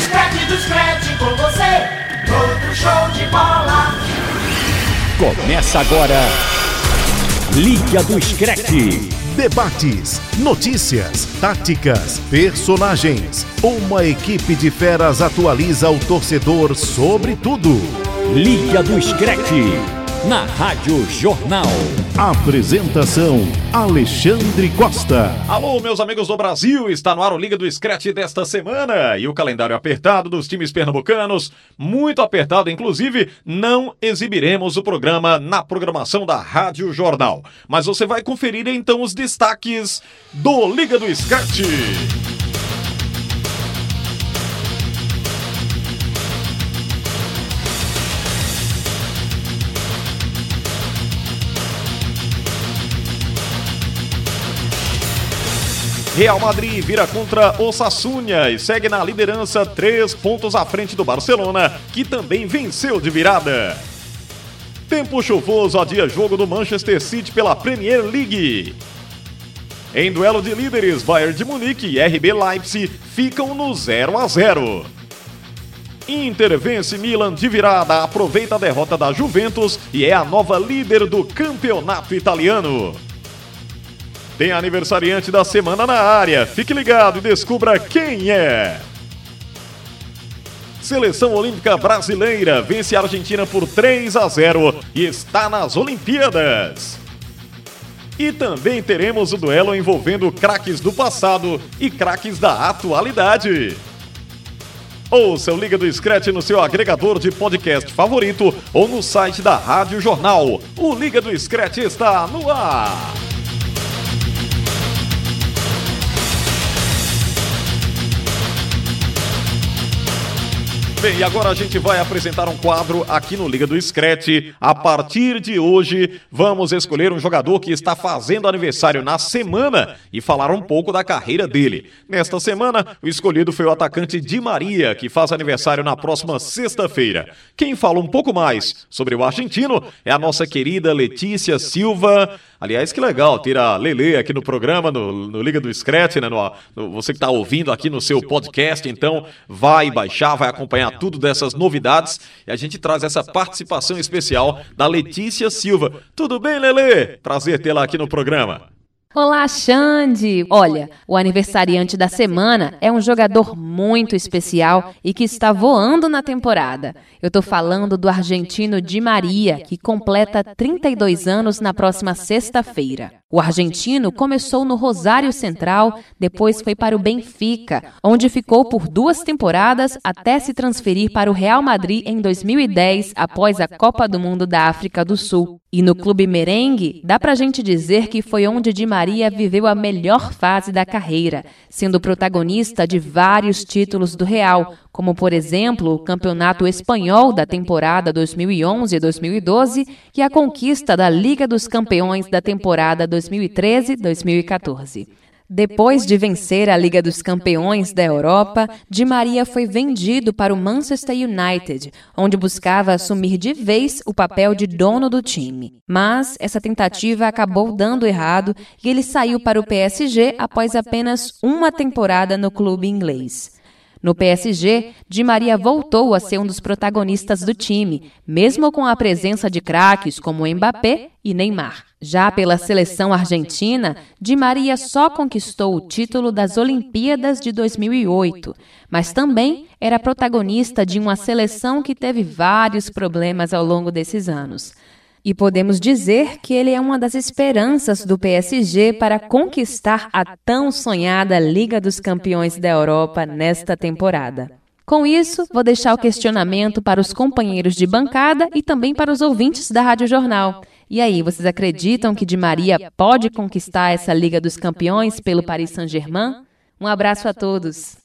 scratch, do scratch com você. Todo show de bola. Começa agora. Liga do Scratch. Debates, notícias, táticas, personagens. Uma equipe de feras atualiza o torcedor sobre tudo. Liga do Scratch. Na Rádio Jornal. Apresentação: Alexandre Costa. Alô, meus amigos do Brasil, está no ar o Liga do Scratch desta semana e o calendário apertado dos times pernambucanos, muito apertado, inclusive, não exibiremos o programa na programação da Rádio Jornal. Mas você vai conferir então os destaques do Liga do Scratch. Real Madrid vira contra Osasuna e segue na liderança, três pontos à frente do Barcelona, que também venceu de virada. Tempo chuvoso adia jogo do Manchester City pela Premier League. Em duelo de líderes, Bayern de Munique e RB Leipzig ficam no 0 a 0. Inter vence Milan de virada, aproveita a derrota da Juventus e é a nova líder do campeonato italiano. Tem aniversariante da semana na área. Fique ligado e descubra quem é. Seleção Olímpica Brasileira vence a Argentina por 3 a 0 e está nas Olimpíadas. E também teremos o duelo envolvendo craques do passado e craques da atualidade. Ouça o Liga do Scratch no seu agregador de podcast favorito ou no site da Rádio Jornal. O Liga do Scratch está no ar. Bem, agora a gente vai apresentar um quadro aqui no Liga do Scratch. A partir de hoje, vamos escolher um jogador que está fazendo aniversário na semana e falar um pouco da carreira dele. Nesta semana, o escolhido foi o atacante Di Maria, que faz aniversário na próxima sexta-feira. Quem fala um pouco mais sobre o argentino é a nossa querida Letícia Silva. Aliás, que legal ter a Lele aqui no programa, no, no Liga do Scratch, né? No, no, você que está ouvindo aqui no seu podcast, então vai baixar, vai acompanhar tudo dessas novidades e a gente traz essa participação especial da Letícia Silva. Tudo bem, Lele? Prazer tê-la aqui no programa. Olá, Xande! Olha, o aniversariante da semana é um jogador muito especial e que está voando na temporada. Eu tô falando do argentino Di Maria, que completa 32 anos na próxima sexta-feira. O argentino começou no Rosário Central, depois foi para o Benfica, onde ficou por duas temporadas até se transferir para o Real Madrid em 2010, após a Copa do Mundo da África do Sul. E no clube merengue, dá pra gente dizer que foi onde Di Maria viveu a melhor fase da carreira, sendo protagonista de vários títulos do Real, como por exemplo o Campeonato Espanhol da temporada 2011-2012 e a conquista da Liga dos Campeões da temporada 2013-2014. Depois de vencer a Liga dos Campeões da Europa, Di Maria foi vendido para o Manchester United, onde buscava assumir de vez o papel de dono do time. Mas essa tentativa acabou dando errado e ele saiu para o PSG após apenas uma temporada no clube inglês. No PSG, Di Maria voltou a ser um dos protagonistas do time, mesmo com a presença de craques como Mbappé e Neymar. Já pela seleção argentina, Di Maria só conquistou o título das Olimpíadas de 2008, mas também era protagonista de uma seleção que teve vários problemas ao longo desses anos. E podemos dizer que ele é uma das esperanças do PSG para conquistar a tão sonhada Liga dos Campeões da Europa nesta temporada. Com isso, vou deixar o questionamento para os companheiros de bancada e também para os ouvintes da Rádio Jornal. E aí, vocês acreditam que Di Maria pode conquistar essa Liga dos Campeões pelo Paris Saint-Germain? Um abraço a todos.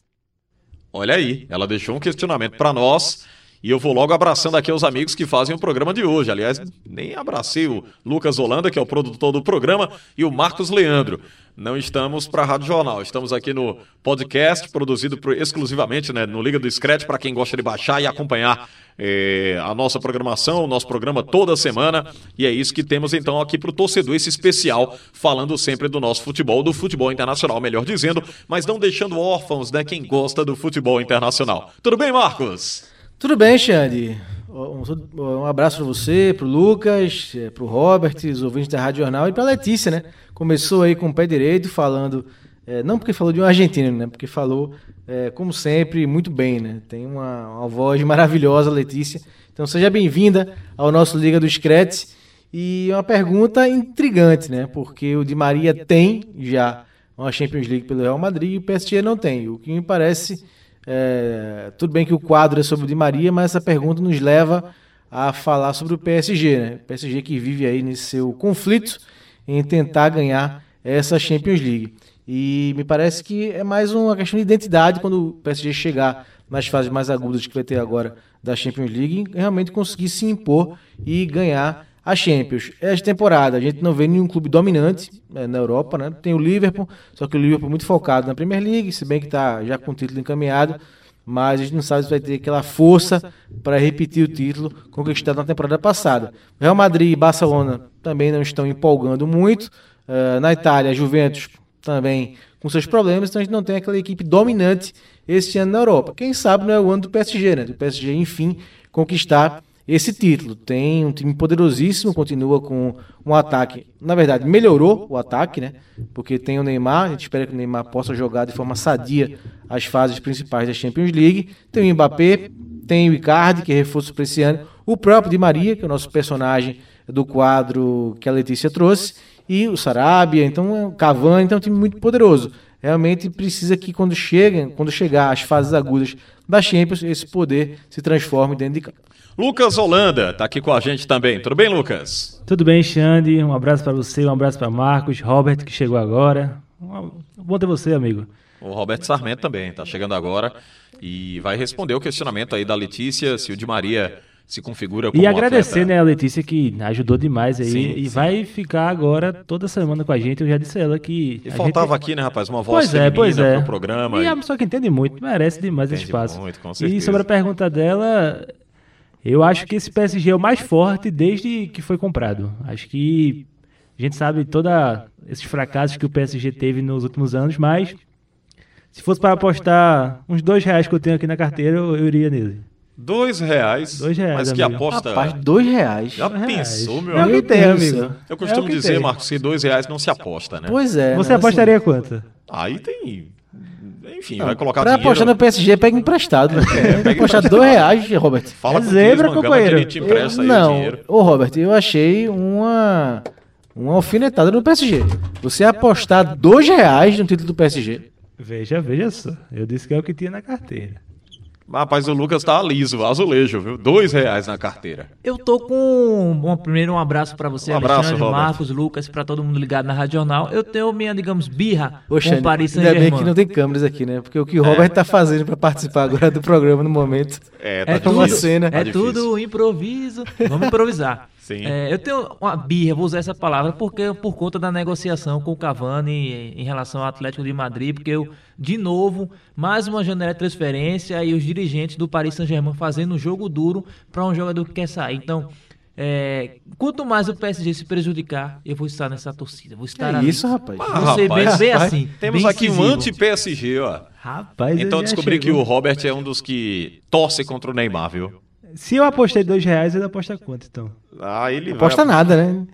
Olha aí, ela deixou um questionamento para nós E eu vou logo abraçando aqui os amigos que fazem o programa de hoje. Aliás, nem abracei o Lucas Holanda, que é o produtor do programa, e o Marcos Leandro. Não estamos para a Rádio Jornal, estamos aqui no podcast produzido por, exclusivamente né, no Liga do Scratch para quem gosta de baixar e acompanhar é, a nossa programação, o nosso programa toda semana. E é isso que temos então aqui para o torcedor, esse especial, falando sempre do nosso futebol, do futebol internacional, melhor dizendo, mas não deixando órfãos, né, quem gosta do futebol internacional. Tudo bem, Marcos? Tudo bem, Xande. Um, abraço para você, para o Lucas, é, para o Robert, os ouvintes da Rádio Jornal e para a Letícia, né? Começou aí com o pé direito falando, é, não porque falou de um argentino, né? Porque falou, é, como sempre, muito bem, né? Tem uma, uma voz maravilhosa, Letícia. Então seja bem-vinda ao nosso Liga dos Cretes. E uma pergunta intrigante, né? Porque o Di Maria tem já uma Champions League pelo Real Madrid e o PSG não tem. O que me parece é, tudo bem que o quadro é sobre o Di Maria, mas essa pergunta nos leva a falar sobre o PSG, né? O PSG que vive aí nesse seu conflito em tentar ganhar essa Champions League. E me parece que é mais uma questão de identidade quando o PSG chegar nas fases mais agudas que vai ter agora da Champions League, realmente conseguir se impor e ganhar a Champions. Esta temporada a gente não vê nenhum clube dominante né, na Europa, né? Tem o Liverpool, só que o Liverpool é muito focado na Premier League, se bem que está já com o título encaminhado, mas a gente não sabe se vai ter aquela força para repetir o título conquistado na temporada passada. Real Madrid e Barcelona também não estão empolgando muito. Uh, na Itália, Juventus também com seus problemas, então a gente não tem aquela equipe dominante este ano na Europa. Quem sabe não é o ano do PSG, né? Do PSG, enfim, conquistar esse título. Tem um time poderosíssimo, continua com um ataque. Na verdade, melhorou o ataque, né? Porque tem o Neymar, a gente espera que o Neymar possa jogar de forma sadia as fases principais da Champions League. Tem o Mbappé, tem o Icardi, que é reforço para esse ano. O próprio Di Maria, que é o nosso personagem do quadro que a Letícia trouxe. E o Sarabia, então o Cavani, então é um time muito poderoso. Realmente precisa que quando chega, quando chegar às fases agudas da Champions, esse poder se transforme dentro de campo. Lucas Holanda está aqui com a gente também. Tudo bem, Lucas? Tudo bem, Xande. Um abraço para você, um abraço para Marcos, Robert, que chegou agora. Bom ter você, amigo. O Roberto Sarmento também está chegando agora e vai responder o questionamento aí da Letícia se o Di Maria se configura como E agradecer, atleta. né, a Letícia que ajudou demais aí Sim, e sim. vai ficar agora toda semana com a gente. Eu já disse a ela que E faltava gente... aqui, né, rapaz, uma voz Pois é, pois é. pro programa. E a pessoa que entende muito, merece demais esse Entende espaço. muito, com e certeza. sobre a pergunta dela, eu acho que esse PSG é o mais forte desde que foi comprado. Acho que a gente sabe todos esses fracassos que o PSG teve nos últimos anos, mas se fosse para apostar uns dois reais que eu tenho aqui na carteira, eu, eu iria nele. Dois reais. Dois reais, Mas que amigo. aposta. Rapaz, dois reais. Já Dois reais. pensou, meu É o amigo? que tem, amigo. Eu costumo É o que dizer, tem. Marcos, que dois reais não se aposta, né? Pois é. Você né, apostaria quanto? Aí tem. Enfim, vai colocar Pra dinheiro. apostar no PSG, pega emprestado. Né? pega apostar dois reais, Robert. Fala É com o zebra, Mangama companheiro. que ele te empresta aí o não, dinheiro. ô Robert, eu achei uma, uma alfinetada no PSG. Você apostar dois reais no título do PSG. Veja, veja só. Eu disse que é o que tinha na carteira. Rapaz, o Lucas tá liso, azulejo, viu? Dois reais na carteira. Eu tô com. Bom, primeiro um abraço pra você, Um abraço, Alexandre, Robert. Marcos, Lucas, pra todo mundo ligado na Rádio Jornal. Eu tenho minha, digamos, birra Poxa, com o Paris ainda bem que Saint-Germain. não tem câmeras aqui, né? Porque o que o Robert tá fazendo pra participar agora do programa no momento. É, tá É tudo- difícil. cena. Tá É difícil. tudo improviso. Vamos improvisar. Sim. É, eu tenho uma birra, vou usar essa palavra, porque por conta da negociação com o Cavani em relação ao Atlético de Madrid, porque eu, de novo, mais uma janela de transferência e os dirigentes do Paris Saint-Germain fazendo um jogo duro para um jogador que quer sair. Então, é, quanto mais o PSG se prejudicar, eu vou estar nessa torcida. Vou estar É ali. isso, rapaz. Ah, Vou ser bem, rapaz, bem vai. assim. Temos bem aqui um anti-PSG, ó. Rapaz, Então descobri que o Robert é um dos que torce contra o Neymar, viu? Se eu apostei dois reais, ele aposta quanto, então? Ah, ele Aposta vai... nada, né?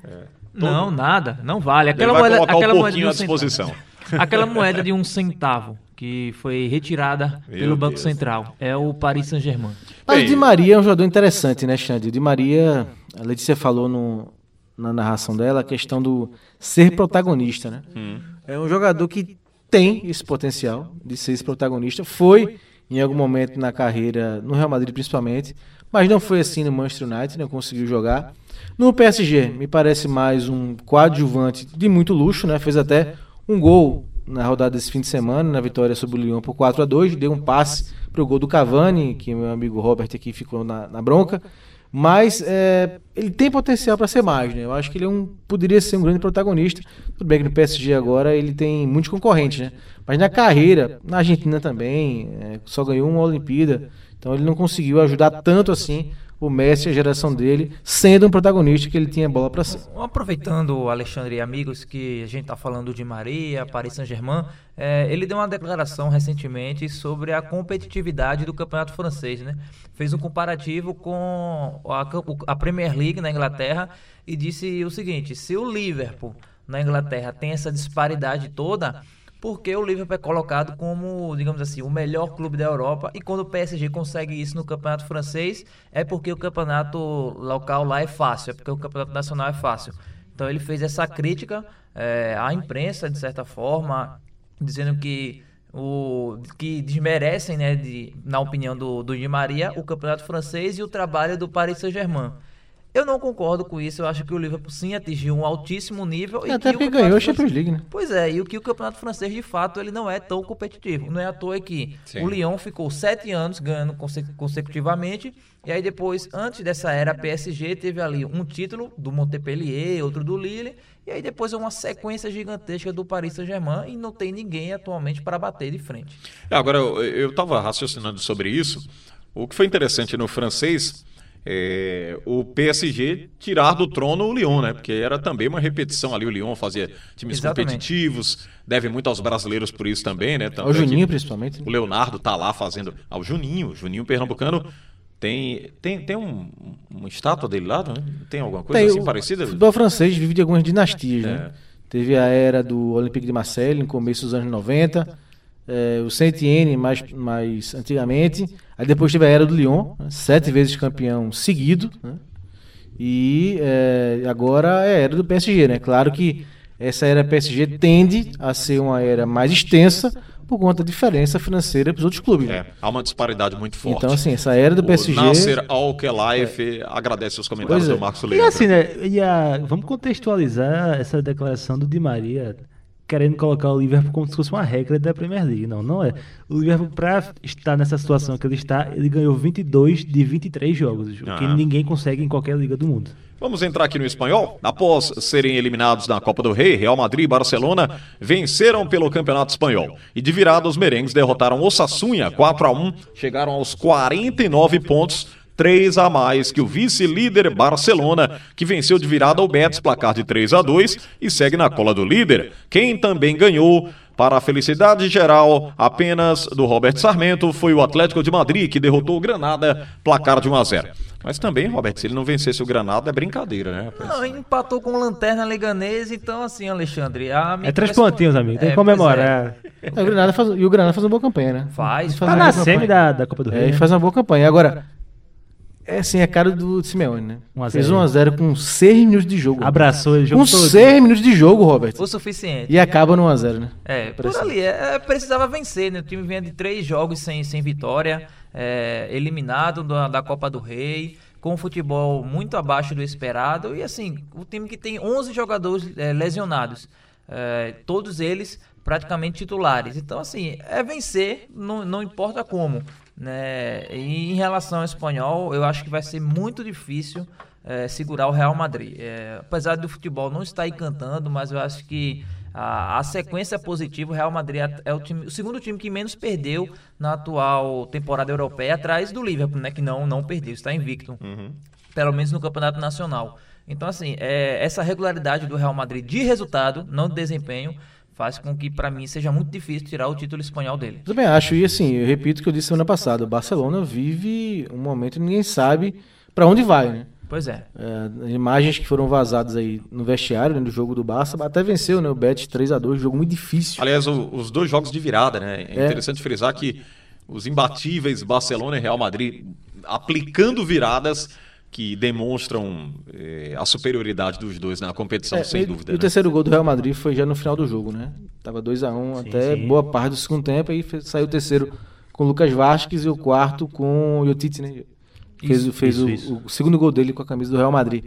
Não, nada, não vale. Ele Aquela vai moeda, aquela moeda de um à disposição. centavo. Aquela moeda de um centavo que foi retirada Meu pelo Banco Deus. Central. É o Paris Saint-Germain. Mas Di Maria é um jogador interessante, né, Xande? O Di Maria, a Letícia falou no- na narração dela, a questão do ser protagonista, né? Hum. É um jogador que tem esse potencial de ser esse protagonista. Foi em algum momento na carreira, no Real Madrid principalmente, mas não foi assim no Manchester United, não conseguiu jogar. No PSG, me parece mais um coadjuvante de muito luxo, né? Fez até um gol na rodada desse fim de semana, na vitória sobre o Lyon por 4 a 2 deu um passe para o gol do Cavani, que meu amigo Robert aqui ficou na, na bronca. Mas é, ele tem potencial para ser mais, né? Eu acho que ele é um, poderia ser um grande protagonista. Tudo bem que no PSG agora ele tem muitos concorrentes, né? Mas na carreira, na Argentina também, é, só ganhou uma Olimpíada. Então ele não conseguiu ajudar tanto assim o Messi, a geração dele, sendo um protagonista que ele tinha bola para ser. Aproveitando, Alexandre e amigos, que a gente está falando de Maria, Paris Saint-Germain, é, ele deu uma declaração recentemente sobre a competitividade do campeonato francês, né? Fez um comparativo com a, a Premier League na Inglaterra e disse o seguinte: se o Liverpool na Inglaterra tem essa disparidade toda, porque o Liverpool é colocado como, digamos assim, o melhor clube da Europa e quando o PSG consegue isso no campeonato francês é porque o campeonato local lá é fácil, é porque o campeonato nacional é fácil. Então ele fez essa crítica é, à imprensa, de certa forma, dizendo que o que desmerecem, né, de, na opinião do, do Di Maria, o campeonato francês e o trabalho do Paris Saint-Germain. Eu não concordo com isso. Eu acho que o Liverpool sim atingiu um altíssimo nível. E até porque ganhou a Champions League, né? Pois é, e o que o campeonato francês de fato ele não é tão competitivo. Não é à toa que sim. o Lyon ficou sete anos ganhando consecutivamente. E aí depois, antes dessa era PSG, teve ali um título do Montpellier, outro do Lille. E aí depois é uma sequência gigantesca do Paris Saint-Germain e não tem ninguém atualmente para bater de frente. É, agora, eu estava raciocinando sobre isso. O que foi interessante no francês é, o PSG tirar do trono o Lyon, né? Porque era também uma repetição ali. O Lyon fazia times Exatamente. competitivos, deve muito aos brasileiros por isso também, né? Tanto o Juninho, principalmente. O Leonardo tá lá fazendo. Ah, o Juninho, Juninho Pernambucano. Tem, tem, tem um, uma estátua dele lá, né? Tem alguma coisa tem, assim parecida? O futebol francês vive de algumas dinastias, né? é. né? Teve a era do Olympique de Marseille, no começo dos anos 90 é, o Saint-Étienne mais, mais antigamente. Aí depois teve a era do Lyon, né, sete vezes campeão seguido. Né? E é, agora é a era do PSG, né? Claro que essa era PSG tende a ser uma era mais extensa por conta da diferença financeira para os outros clubes. Né? É, há uma disparidade muito forte. Então, assim, essa era do PSG. O Nasser Al-Khelaifi é. agradece os comentários é. do Marcos Leandro. E assim, né? E a, vamos contextualizar essa declaração do Di Maria querendo colocar o Liverpool como se fosse uma regra da Premier League. Não, não é. O Liverpool, para estar nessa situação que ele está, ele ganhou 22 de 23 jogos, o que ah. ninguém consegue em qualquer liga do mundo. Vamos entrar aqui no espanhol? Após serem eliminados na Copa do Rei, Real Madrid e Barcelona venceram pelo Campeonato Espanhol. E de virada, os merengues derrotaram o Sassunha 4 a 1 chegaram aos 49 pontos três a mais que o vice-líder Barcelona, que venceu de virada o Betis, placar de 3 a 2 e segue na cola do líder. Quem também ganhou para a felicidade geral apenas do Robert Sarmento, foi o Atlético de Madrid que derrotou o Granada, placar de 1 a 0. Mas também, Robert, se ele não vencesse o Granada, é brincadeira, né? Rapaz? Não, empatou com o Lanterna Leganês, então assim, Alexandre. é três pontinhos, amigo. Tem é, que comemorar. É. É, o Granada faz, e o Granada faz uma boa campanha, né? Faz, faz. Tá na semi da, da Copa do Rei. É, faz uma boa campanha. Agora, é assim, é cara do Simeone, né? 1 Fez 1x0 com 6 minutos de jogo. Abraçou ele Com 6 minutos de jogo, Robert. O suficiente. E acaba no 1x0, né? É, por ali. É, precisava vencer, né? O time vinha de 3 jogos sem, sem vitória, é, eliminado da, da Copa do Rei, com um futebol muito abaixo do esperado. E assim, o time que tem 11 jogadores é, lesionados. É, todos eles praticamente titulares. Então, assim, é vencer, não, não importa como. Né? E em relação ao espanhol, eu acho que vai ser muito difícil é, segurar o Real Madrid. É, apesar do futebol não estar encantando, mas eu acho que a, a sequência é positiva. O Real Madrid é, é o, time, o segundo time que menos perdeu na atual temporada europeia, atrás do Liverpool, né, que não, não perdeu, está invicto. Uhum. Pelo menos no campeonato nacional. Então, assim, é, essa regularidade do Real Madrid de resultado, não de desempenho, faz com que, para mim, seja muito difícil tirar o título espanhol dele. Eu também acho, e assim, eu repito o que eu disse semana passada: o Barcelona vive um momento que ninguém sabe para onde vai, né? Pois é. é. Imagens que foram vazadas aí no vestiário, né, do jogo do Barça, até venceu, né? O Bet 3 a 2 jogo muito difícil. Aliás, o, os dois jogos de virada, né? É, é interessante frisar que os imbatíveis Barcelona e Real Madrid aplicando viradas que demonstram eh, a superioridade dos dois na competição, é, sem e, dúvida. E né? o terceiro gol do Real Madrid foi já no final do jogo, né? Tava 2 a 1 um até sim. boa parte do segundo tempo, aí fez, saiu o terceiro com o Lucas Vasquez e o quarto com o Yotite, né? Fez, isso, fez isso, o, isso. o, segundo gol dele com a camisa do Real Madrid.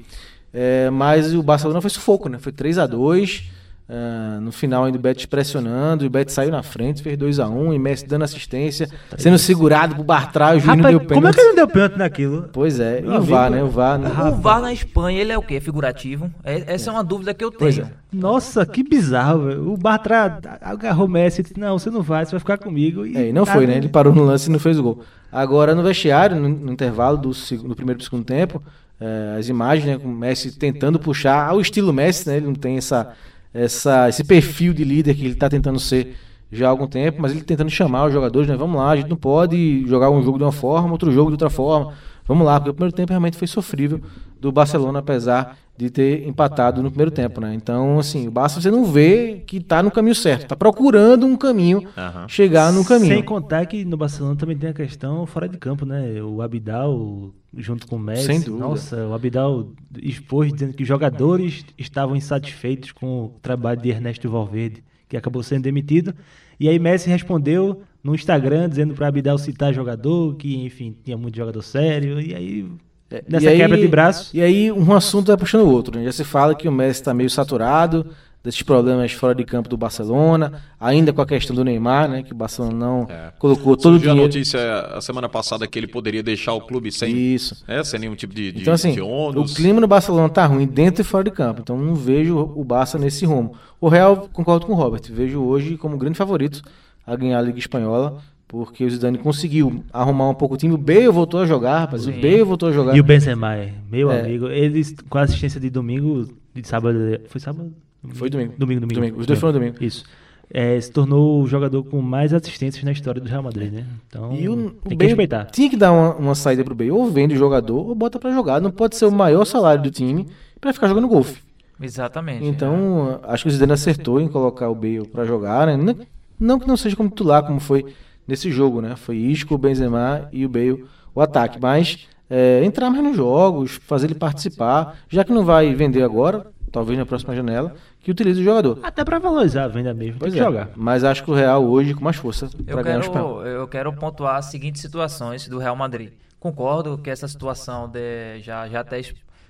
É, mas o Barcelona foi sufoco, né? Foi 3 a 2 ah, no final ainda o Betis pressionando, e o Betis saiu na frente, fez 2x1, e Messi dando assistência, sendo segurado por Bartra, o juiz não deu como é pênalti. que ele não deu pênalti naquilo? Pois é, e o VAR, né? O VAR, né? O VAR na Espanha, ele é o quê? Figurativo? É- essa é uma dúvida que eu Pois tenho. é. Nossa, que bizarro, velho. O Bartra agarrou o Messi e disse, não, você não vai, você vai ficar comigo. E É, e não foi, né? Ele parou no lance e não fez o gol. Agora, no vestiário, no, no intervalo do primeiro e segundo tempo, eh, as imagens, né, com o Messi tentando puxar ao estilo Messi, né? Ele não tem essa, essa, esse perfil de líder que ele está tentando ser já há algum tempo, mas ele tentando chamar os jogadores, né? Vamos lá, a gente não pode jogar um jogo de uma forma, outro jogo de outra forma. Vamos lá, porque o primeiro tempo realmente foi sofrível do Barcelona, apesar de ter empatado no primeiro tempo, né? Então, assim, o Barça você não vê que tá no caminho certo, tá procurando um caminho, Aham. chegar no caminho. Sem contar que no Barcelona também tem a questão fora de campo, né? O Abidal junto com o Messi. Sem dúvida. Nossa, o Abidal expôs dizendo que jogadores estavam insatisfeitos com o trabalho de Ernesto Valverde, que acabou sendo demitido. E aí Messi respondeu no Instagram dizendo para Abidal citar jogador, que enfim, tinha muito jogador sério. E aí nessa É, E aí- quebra de braço, E aí um assunto vai puxando o outro. Né? Já se fala que o Messi está meio saturado desses problemas fora de campo do Barcelona, ainda com a questão do Neymar, né? Que o Barcelona não colocou todo o Surgiu a dinheiro. notícia a semana passada que ele poderia deixar o clube sem, Isso. é, sem nenhum tipo de, de, Então, assim, de ônus. o clima no Barcelona tá ruim dentro e fora de campo. Então, não vejo o Barça nesse rumo. O Real, concordo com o Robert, vejo hoje como grande favorito a ganhar a Liga Espanhola, porque o Zidane conseguiu arrumar um pouco o time. O Bale voltou a jogar, rapaz. O Bale voltou a jogar. E o Benzema, é, meu É. amigo, eles com a assistência de domingo, de sábado, foi sábado? Foi domingo. Domingo, domingo. Domingo. Os dois foram domingo. Isso. É, se tornou o jogador com mais assistências na história do Real Madrid, né? Então, E o, o tem que Bale respeitar. Tinha que dar uma, uma saída pro Bale. Ou vende o jogador, ou bota pra jogar. Não pode ser o maior salário do time pra ficar jogando golfe. Exatamente. Então, acho que o Zidane acertou em colocar o Bale pra jogar, né? Não, que não seja como titular, como foi nesse jogo, né? Foi Isco, o Benzema e o Bale o ataque, mas é, entrar mais nos jogos, fazer ele participar, já que não vai vender agora, talvez na próxima janela, que utilize o jogador. Até pra valorizar a venda mesmo, Pois tem que é, jogar. mas acho que o Real hoje com mais força Eu para ganhar o espanhol. quero, eu quero pontuar as seguintes situações do Real Madrid. Concordo que essa situação de, já, já até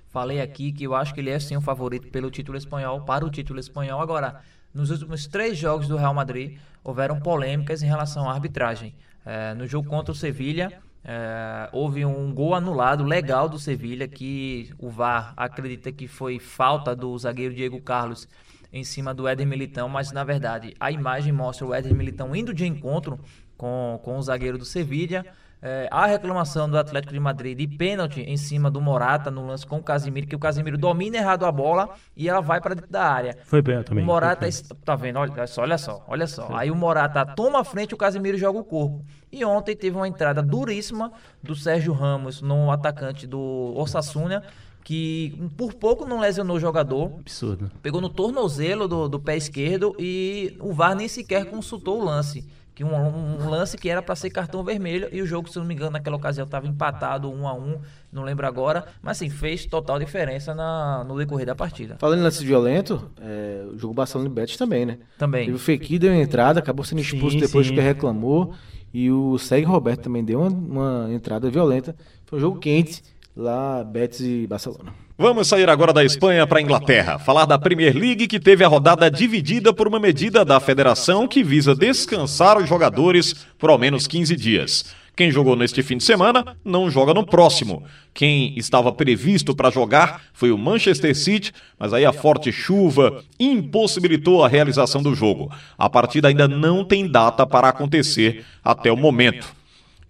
falei aqui que eu acho que ele é sim o favorito pelo título espanhol, para o título espanhol. Agora, nos últimos três jogos do Real Madrid, houveram polêmicas em relação à arbitragem. Eh, no jogo contra o Sevilha, eh, houve um gol anulado legal do Sevilha, que o VAR acredita que foi falta do zagueiro Diego Carlos em cima do Éder Militão, mas na verdade a imagem mostra o Éder Militão indo de encontro com, com o zagueiro do Sevilha. É, a reclamação do Atlético de Madrid de pênalti em cima do Morata no lance com o Casimiro, que o Casimiro domina errado a bola e ela vai para dentro da área. Foi bem também. O Morata, tá vendo? Olha só, olha só, olha só. Aí o Morata toma a frente, o Casimiro joga o corpo. E ontem teve uma entrada duríssima do Sérgio Ramos no atacante do Osasuna, que por pouco não lesionou o jogador. Absurdo. Pegou no tornozelo do, do pé esquerdo e o VAR nem sequer consultou o lance. Que um, um lance que era para ser cartão vermelho e o jogo, se não me engano, naquela ocasião estava empatado um a um, não lembro agora, mas assim, fez total diferença na, no decorrer da partida. Falando em lance violento, é, o jogo Barcelona e Betis também, né? Também. Teve o Fekir deu uma entrada, acabou sendo expulso Sim, depois sim. que reclamou. E o Sérgio Roberto também deu uma, uma entrada violenta. Foi um jogo quente lá, Betis e Barcelona. Vamos sair agora da Espanha para a Inglaterra, falar da Premier League que teve a rodada dividida por uma medida da federação que visa descansar os jogadores por ao menos 15 dias. Quem jogou neste fim de semana não joga no próximo. Quem estava previsto para jogar foi o Manchester City, mas aí a forte chuva impossibilitou a realização do jogo. A partida ainda não tem data para acontecer até o momento.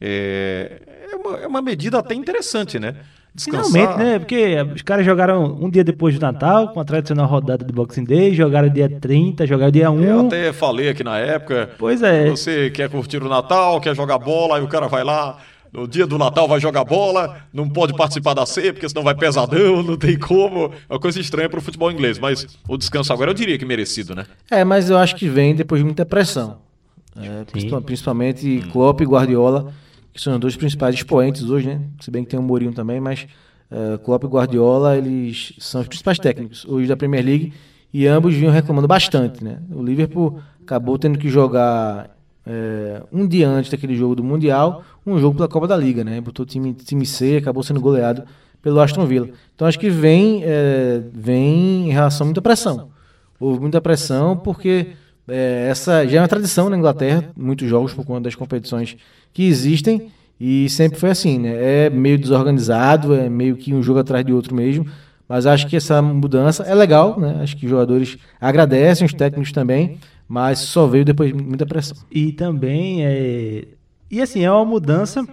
É, é uma, é uma medida até interessante, né? Finalmente, né? Porque os caras jogaram um dia depois do Natal, com a tradicional rodada de Boxing Day, jogaram dia 30, jogaram dia 1. Eu até falei aqui na época. Pois é. Você quer curtir o Natal, quer jogar bola, aí o cara vai lá. No dia do Natal vai jogar bola, não pode participar da ceia, porque senão vai pesadão, não tem como. É uma coisa estranha pro futebol inglês, mas o descanso agora eu diria que merecido, né? É, mas eu acho que vem depois de muita pressão. É, principal- principalmente Klopp e Guardiola, que são os dois principais expoentes hoje, né? Se bem que tem o Mourinho também, mas é, Klopp e Guardiola, eles são os principais técnicos hoje da Premier League e ambos vinham reclamando bastante, né? O Liverpool acabou tendo que jogar é, um dia antes daquele jogo do Mundial, um jogo pela Copa da Liga, né? Botou o time, time C e acabou sendo goleado pelo Aston Villa. Então acho que vem, é, vem em relação a muita pressão. houve muita pressão, porque é, essa já é uma tradição na Inglaterra, muitos jogos por conta das competições que existem, e sempre foi assim, né? É meio desorganizado, é meio que um jogo atrás de outro mesmo. Mas acho que essa mudança é legal, né? Acho que os jogadores agradecem, os técnicos também, mas só veio depois de muita pressão. E também é. E assim, é uma mudança,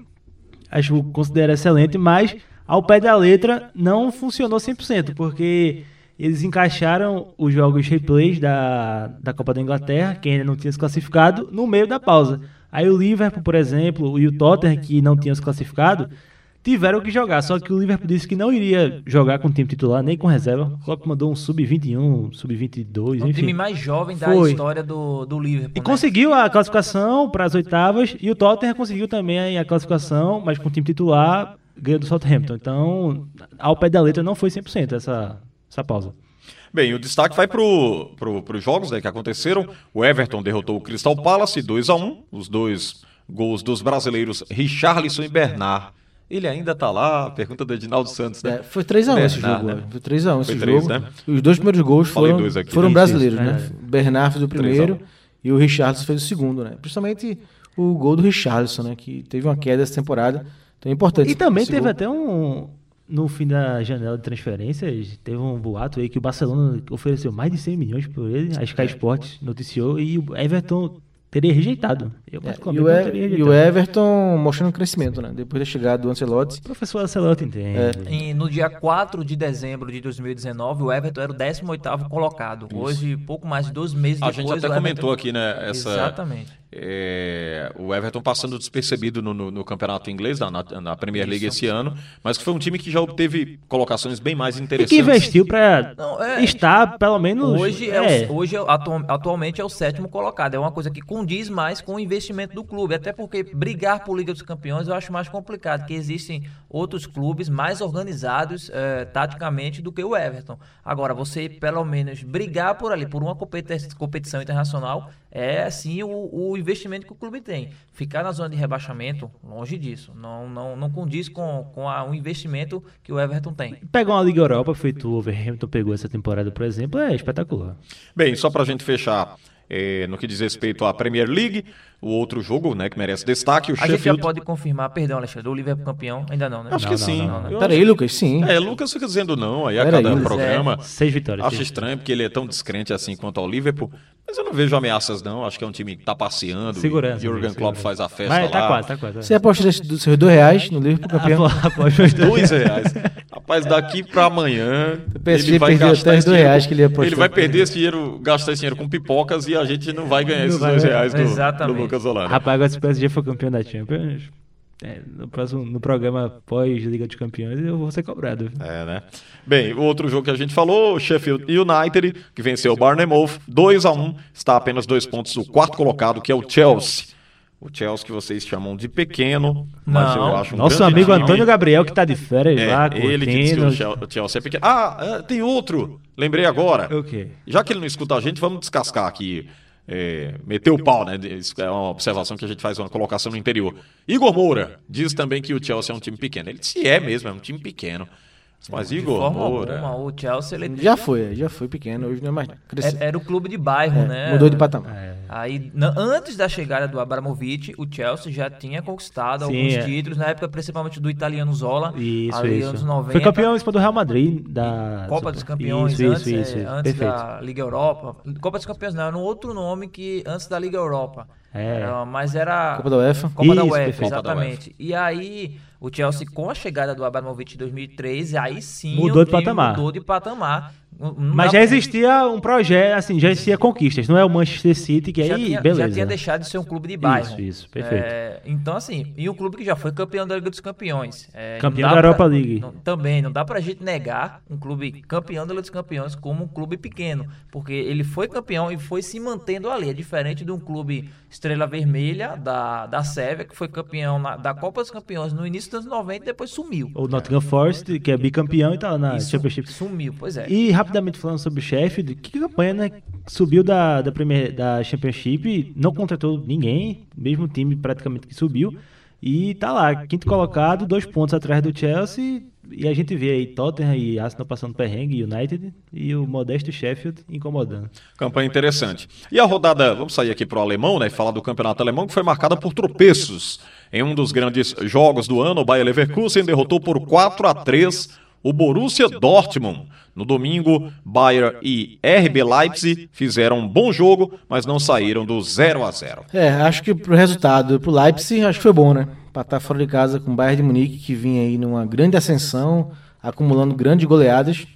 acho que considero excelente, mas ao pé da letra não funcionou 100%, porque eles encaixaram os jogos replays da, da Copa da Inglaterra, que ainda não tinha se classificado, no meio da pausa. Aí o Liverpool, por exemplo, e o Tottenham, que não tinham se classificado, tiveram que jogar. Só que o Liverpool disse que não iria jogar com o time titular, nem com reserva. O Klopp mandou um sub-21, sub-22, É o enfim. time mais jovem da Foi. história do, do Liverpool. E né? conseguiu a classificação para as oitavas e o Tottenham conseguiu também a classificação, mas com o time titular ganhou do Southampton. Então, ao pé da letra não foi 100% essa, essa pausa. Bem, o destaque vai para pro, os jogos né, que aconteceram. O Everton derrotou o Crystal Palace 2 a 1 Os dois gols dos brasileiros Richarlison e Bernard. Ele ainda tá lá? Pergunta do Edinaldo Santos, né? É, foi 3x1 esse jogo. né? ó. Foi 3x1 esse Foi três, jogo. né? Os dois primeiros gols Falei foram, dois aqui. foram Isso, brasileiros, isso, né? é. O Bernard fez o 3 a 1. primeiro e o Richarlison fez o segundo, né? Principalmente o gol do Richarlison, né? Que teve uma queda essa temporada. Então é importante. E também teve gol. até um. No fim da janela de transferências, teve um boato aí que o Barcelona ofereceu mais de 100 milhões por ele. A Sky Sports noticiou e o Everton teria rejeitado. Eu, É, e, o não E- teria e rejeitado. o Everton mostrando crescimento, né? Depois da chegada do Ancelotti. O professor Ancelotti entende. Em- no dia 4 de dezembro de 2019, o Everton era o 18º colocado. Hoje, pouco mais de dois meses A depois... gente até comentou Everton- aqui, né? Essa, Exatamente. É, o Everton passando despercebido no, no- no campeonato inglês, na, na- Premier League esse ano, mas que foi um time que já obteve colocações bem mais E interessantes. que investiu pra Não, é- estar, pelo menos. Hoje, é. o- hoje é atualmente é o sétimo colocado. É uma coisa que condiz mais com o investimento do clube. Até porque brigar por Liga dos Campeões eu acho mais complicado, porque existem outros clubes mais organizados eh, taticamente do que o Everton. Agora, você pelo menos brigar por ali, por uma competi- competição internacional, é assim o, o investimento que o clube tem. Ficar na zona de rebaixamento, longe disso. Não, não, não condiz com, com a- o investimento que o Everton tem. Pegar uma Liga Europa, feito o Overhampton pegou essa temporada, por exemplo, é espetacular. Bem, só pra gente fechar, é, no que diz respeito à Premier League, o outro jogo né, que merece destaque, o A gente já Sheffield. pode confirmar, perdão, Alexandre, o Liverpool campeão? Ainda não, né? Acho que sim. não, não. Peraí, Lucas, sim. É, Lucas fica dizendo não aí a Pera cada aí. programa. Seis vitórias. Acho seis estranho porque ele é tão descrente assim quanto ao Liverpool. Mas eu não vejo ameaças, não. Acho que é um time que tá passeando. Segurança, E Jurgen Klopp faz a festa Mas tá lá. quase, tá quase. Você aposta dos seus dois reais no Liverpool campeão? Após os dois. Dois reais. Rapaz, daqui pra amanhã. PSG perdeu até os dois dinheiro reais que ele. Ele vai perder esse dinheiro, gastar esse dinheiro com pipocas e a gente não vai ganhar Não esses vai dois reais do, do Exatamente. Lucas Holanda. Rapaz, agora se o PSG for campeão da Champions, é, no próximo no programa pós-Liga dos Campeões, eu vou ser cobrado. É, né? Bem, o outro jogo que a gente falou, o Sheffield United, que venceu o Barnemouth 2 a 1 está a apenas dois pontos do quarto colocado, que é o Chelsea. O Chelsea que vocês chamam de pequeno, mas Não. eu acho um Nosso amigo time. Antônio Gabriel, que tá de férias É, lá, ele que disse que o Chelsea é pequeno. Ah, é, tem outro. Lembrei agora. O quê? Já que ele não escuta a gente, vamos descascar aqui. É, meter o pau, né? Isso é uma observação que a gente faz, uma colocação no interior. Igor Moura diz também que o Chelsea é um time pequeno. Ele se é mesmo, é um time pequeno. Mas De Igor forma Moura. alguma, o Chelsea ele Já foi, já foi pequeno, hoje não é mais. Cresceu. é- era o clube de bairro, É, né? Mudou de patamar. Aí, na- antes da chegada do Abramovich, o Chelsea já tinha conquistado Sim, alguns é. títulos, na época principalmente do italiano Zola, Isso, ali isso. anos 90. Foi campeão em cima do Real Madrid da Copa dos Campeões, Isso, antes, isso, é, isso. antes Perfeito. da Liga Europa. Copa dos Campeões não, era um outro nome que antes da Liga Europa. É. Era- mas era Copa da UEFA. Copa da UEFA, perfeito. Copa da exatamente. E aí, o Chelsea, com a chegada do Abramovich em 2013, aí sim Mudou de patamar. mudou de patamar. Mas já existia um projeto, assim, já existia conquistas. Não é o Manchester City, que já aí, tinha, beleza. já tinha deixado de ser um clube de bairro. Isso, isso, perfeito. É, então, assim, e um clube que já foi campeão da Liga dos Campeões. É, Campeão da Europa pra- League. não- também, não dá pra gente negar um clube campeão da Liga dos Campeões como um clube pequeno. Porque ele foi campeão e foi se mantendo ali. É diferente de um clube Estrela Vermelha, da, da Sérvia, que foi campeão na- da Copa dos Campeões no início dos anos 90 e depois sumiu. O Nottingham Forest, que é bicampeão e tá na Isso, Championship. sumiu, pois é. E rapidamente falando sobre o Sheffield, que campanha, né? Subiu da, da, Premier, da Championship, não contratou ninguém, mesmo time praticamente que subiu. E tá lá, quinto colocado, dois pontos atrás do Chelsea. E a gente vê aí Tottenham e Arsenal passando perrengue, United e o modesto Sheffield incomodando. Campanha interessante. E a rodada, vamos sair aqui para o alemão, né? Falar do campeonato alemão, que foi marcada por tropeços. Em um dos grandes jogos do ano, o Bayer Leverkusen derrotou por 4 a 3 o Borussia Dortmund. No domingo, Bayern e RB Leipzig fizeram um bom jogo, mas não saíram do 0 a 0. É, acho que pro resultado, pro Leipzig, acho que foi bom, né? Pra estar fora de casa com o Bayern de Munique, que vinha aí numa grande ascensão, acumulando grandes goleadas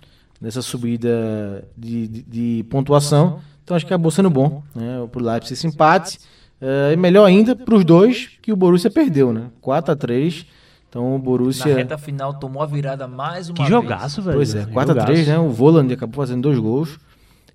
nessa subida de, de, de pontuação. Então acho que acabou sendo bom, né? Pro Leipzig esse empate. É, e melhor ainda pros dois que o Borussia perdeu, né? 4 a 3 Então o Na Borussia... reta final tomou a virada mais uma Que vez. jogaço, velho. Pois é, Jogaço. 4x3, né? O Voland acabou fazendo dois gols.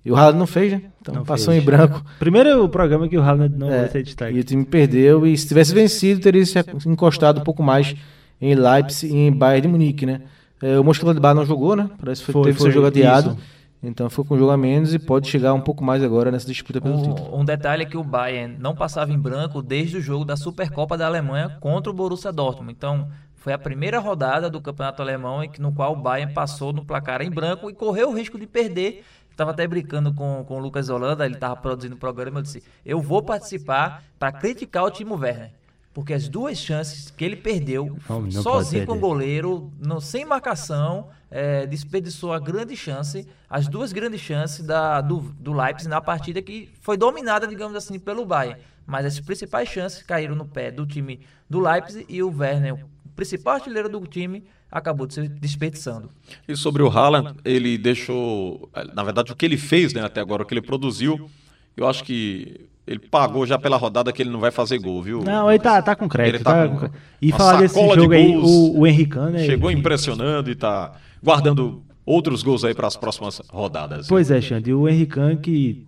E o Haaland não fez, né? Então Não passou fez. em branco. Primeiro programa que o Haaland não É, vai ser e destaque. o time perdeu. E se tivesse vencido, teria se encostado um pouco mais em Leipzig e em Bayern de Munique, né? É, o Mönchengladbach não jogou, né? Parece que foi, Foi, teve foi, seu jogo adiado. isso. Então foi com um jogo a menos e pode chegar um pouco mais agora nessa disputa pelo título. Um, um detalhe é que o Bayern não passava em branco desde o jogo da Supercopa da Alemanha contra o Borussia Dortmund. Então, foi a primeira rodada do Campeonato Alemão em que, no qual o Bayern passou no placar em branco e correu o risco de perder. Estava até brincando com, com o Lucas Holanda, ele estava produzindo o programa, eu disse, eu vou participar para criticar o Timo Werner. Porque as duas chances que ele perdeu, Não, não sozinho com o goleiro, não, sem marcação, é, desperdiçou a grande chance, as duas grandes chances da, do, do Leipzig na partida que foi dominada, digamos assim, pelo Bayern. Mas as principais chances caíram no pé do time do Leipzig e o Werner, principal artilheiro do time, acabou de se desperdiçando. E sobre o Haaland, ele deixou. Na verdade, o que ele fez né, até agora, o que ele produziu, eu acho que ele pagou já pela rodada que ele não vai fazer gol, viu? Não, ele tá, tá com crédito. Ele tá tá com com- E falar desse sacola de jogo aí, o, o Henrique né? Chegou impressionando e tá guardando outros gols aí para as próximas rodadas. Pois é, Xande, o Henrique que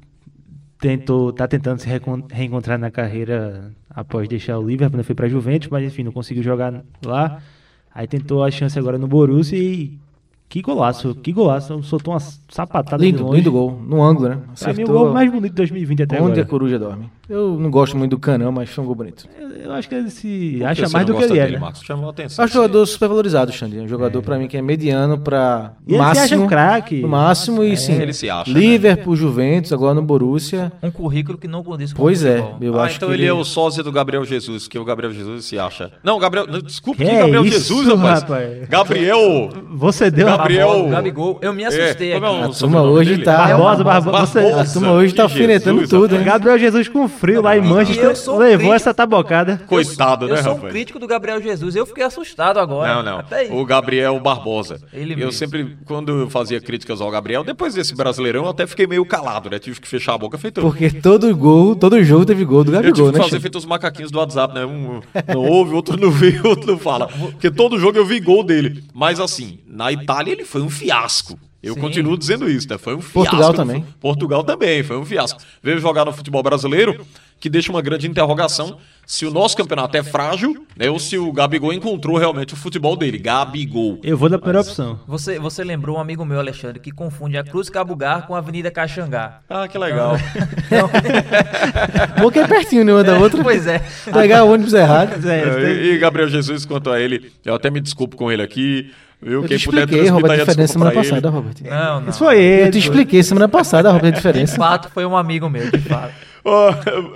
tentou, tá tentando se reencontrar na carreira após deixar o Liverpool, né, foi pra Juventus, mas enfim, não conseguiu jogar lá. Aí tentou a chance agora no Borussia e que golaço, que golaço, soltou uma sapatada de Lindo, longe. lindo gol. No ângulo, né? Pra mim, o gol mais bonito de 2020 até Onde a agora. coruja dorme. Eu não gosto muito do Canão, mas foi um gol bonito. Eu, eu acho que ele se Por acha mais do que ele é, dele, né? Marcos? Chamou a atenção. Acho um jogador super valorizado, Xandi. Um jogador pra mim que é mediano pra E ele se acha máximo. um craque. No máximo e sim. ele se acha, né? Liverpool, Juventus, agora no Borussia. Um currículo que não condiz com Pois o é, eu Ah, acho então que ele é o sósia do Gabriel Jesus, que o Gabriel Jesus se acha. Não, Gabriel. Desculpa, Que que Gabriel isso, Jesus, rapaz. rapaz? Gabriel. Você deu a Gabriel- o Gabigol, eu me assustei É, é aqui. o A turma hoje tá- Barbosa, Barbosa, você- A turma hoje tá alfinetando tudo, hein? Gabriel Jesus com frio lá em E Manchester eu sou levou crítico. essa tabocada. Coitado, eu né, sou um rapaz? crítico do Gabriel Jesus, eu fiquei assustado agora. Não, não. O Gabriel Barbosa. Ele eu mesmo. sempre, quando eu fazia críticas ao Gabriel, depois desse brasileirão, eu até fiquei meio calado, né? Tive que fechar a boca feito. Porque todo gol, todo jogo teve gol do Eu tive né? fazer feito os macaquinhos do WhatsApp, né? Um não ouve, outro não vê, outro não fala. Porque todo jogo eu vi gol dele. Mas assim, na Itália ele foi um fiasco. Eu Sim. continuo dizendo isso, né? Foi um fiasco. Portugal também. Portugal também, foi um fiasco. Veio jogar no futebol brasileiro, que deixa uma grande interrogação se o nosso campeonato é frágil, né? Ou se o Gabigol encontrou realmente o futebol dele. Gabigol. Eu vou da primeira opção. Você, você lembrou um amigo meu, Alexandre, que confunde a Cruz Cabugar com a Avenida Caxangá. Ah, que legal. Porque é pertinho, né? Uma da outra. Pois é. Pegar o ônibus errado. É, e, e Gabriel Jesus, quanto a ele, eu até me desculpo com ele aqui. Viu? Eu Quem te expliquei, Robert, a diferença semana ele. passada, Robert. Não, não. Isso foi ele. Eu te expliquei semana passada, Robert, a diferença. De fato, foi um amigo meu, de fato. Ó,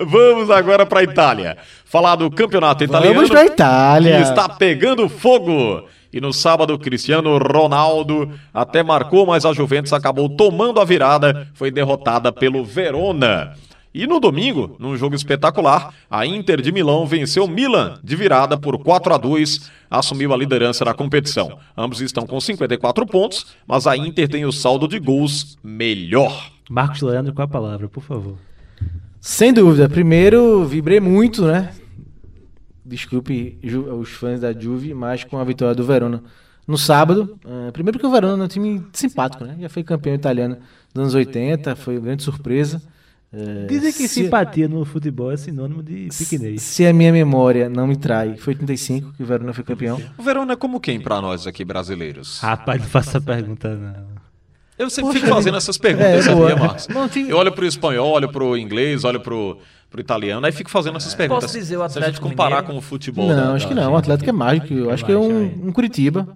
vamos agora para a Itália. Falar do campeonato italiano. Vamos pra Itália. Que está pegando fogo. E no sábado, Cristiano Ronaldo até marcou, mas a Juventus acabou tomando a virada. Foi derrotada pelo Verona. E no domingo, num jogo espetacular, a Inter de Milão venceu o Milan de virada por 4 a 2, assumiu a liderança da competição. Ambos estão com 54 pontos, mas a Inter tem o saldo de gols melhor. Marcos Leandro com a palavra, por favor. Sem dúvida. Primeiro, vibrei muito, né? Desculpe os fãs da Juve, mas com a vitória do Verona no sábado. Eh, primeiro que o Verona é um time simpático, né? Já foi campeão italiano dos anos 80, foi uma grande surpresa. Eh, Dizem que se- simpatia no futebol é sinônimo de piquenês. Se a minha memória não me trai, foi 85 que o Verona foi campeão. O Verona é como quem para nós aqui brasileiros? Rapaz, não faça essa pergunta, não. Eu sempre Poxa, fico fazendo essas perguntas, é, sabia. Marcos? Não, tinha- Eu olho pro espanhol, olho pro inglês, olho pro, pro italiano, aí fico fazendo essas perguntas. dizer o Se a gente Atlético comparar Mineiro? com o futebol. Não, da- acho que não. O. Atlético é mágico. Eu acho que é um, um Curitiba.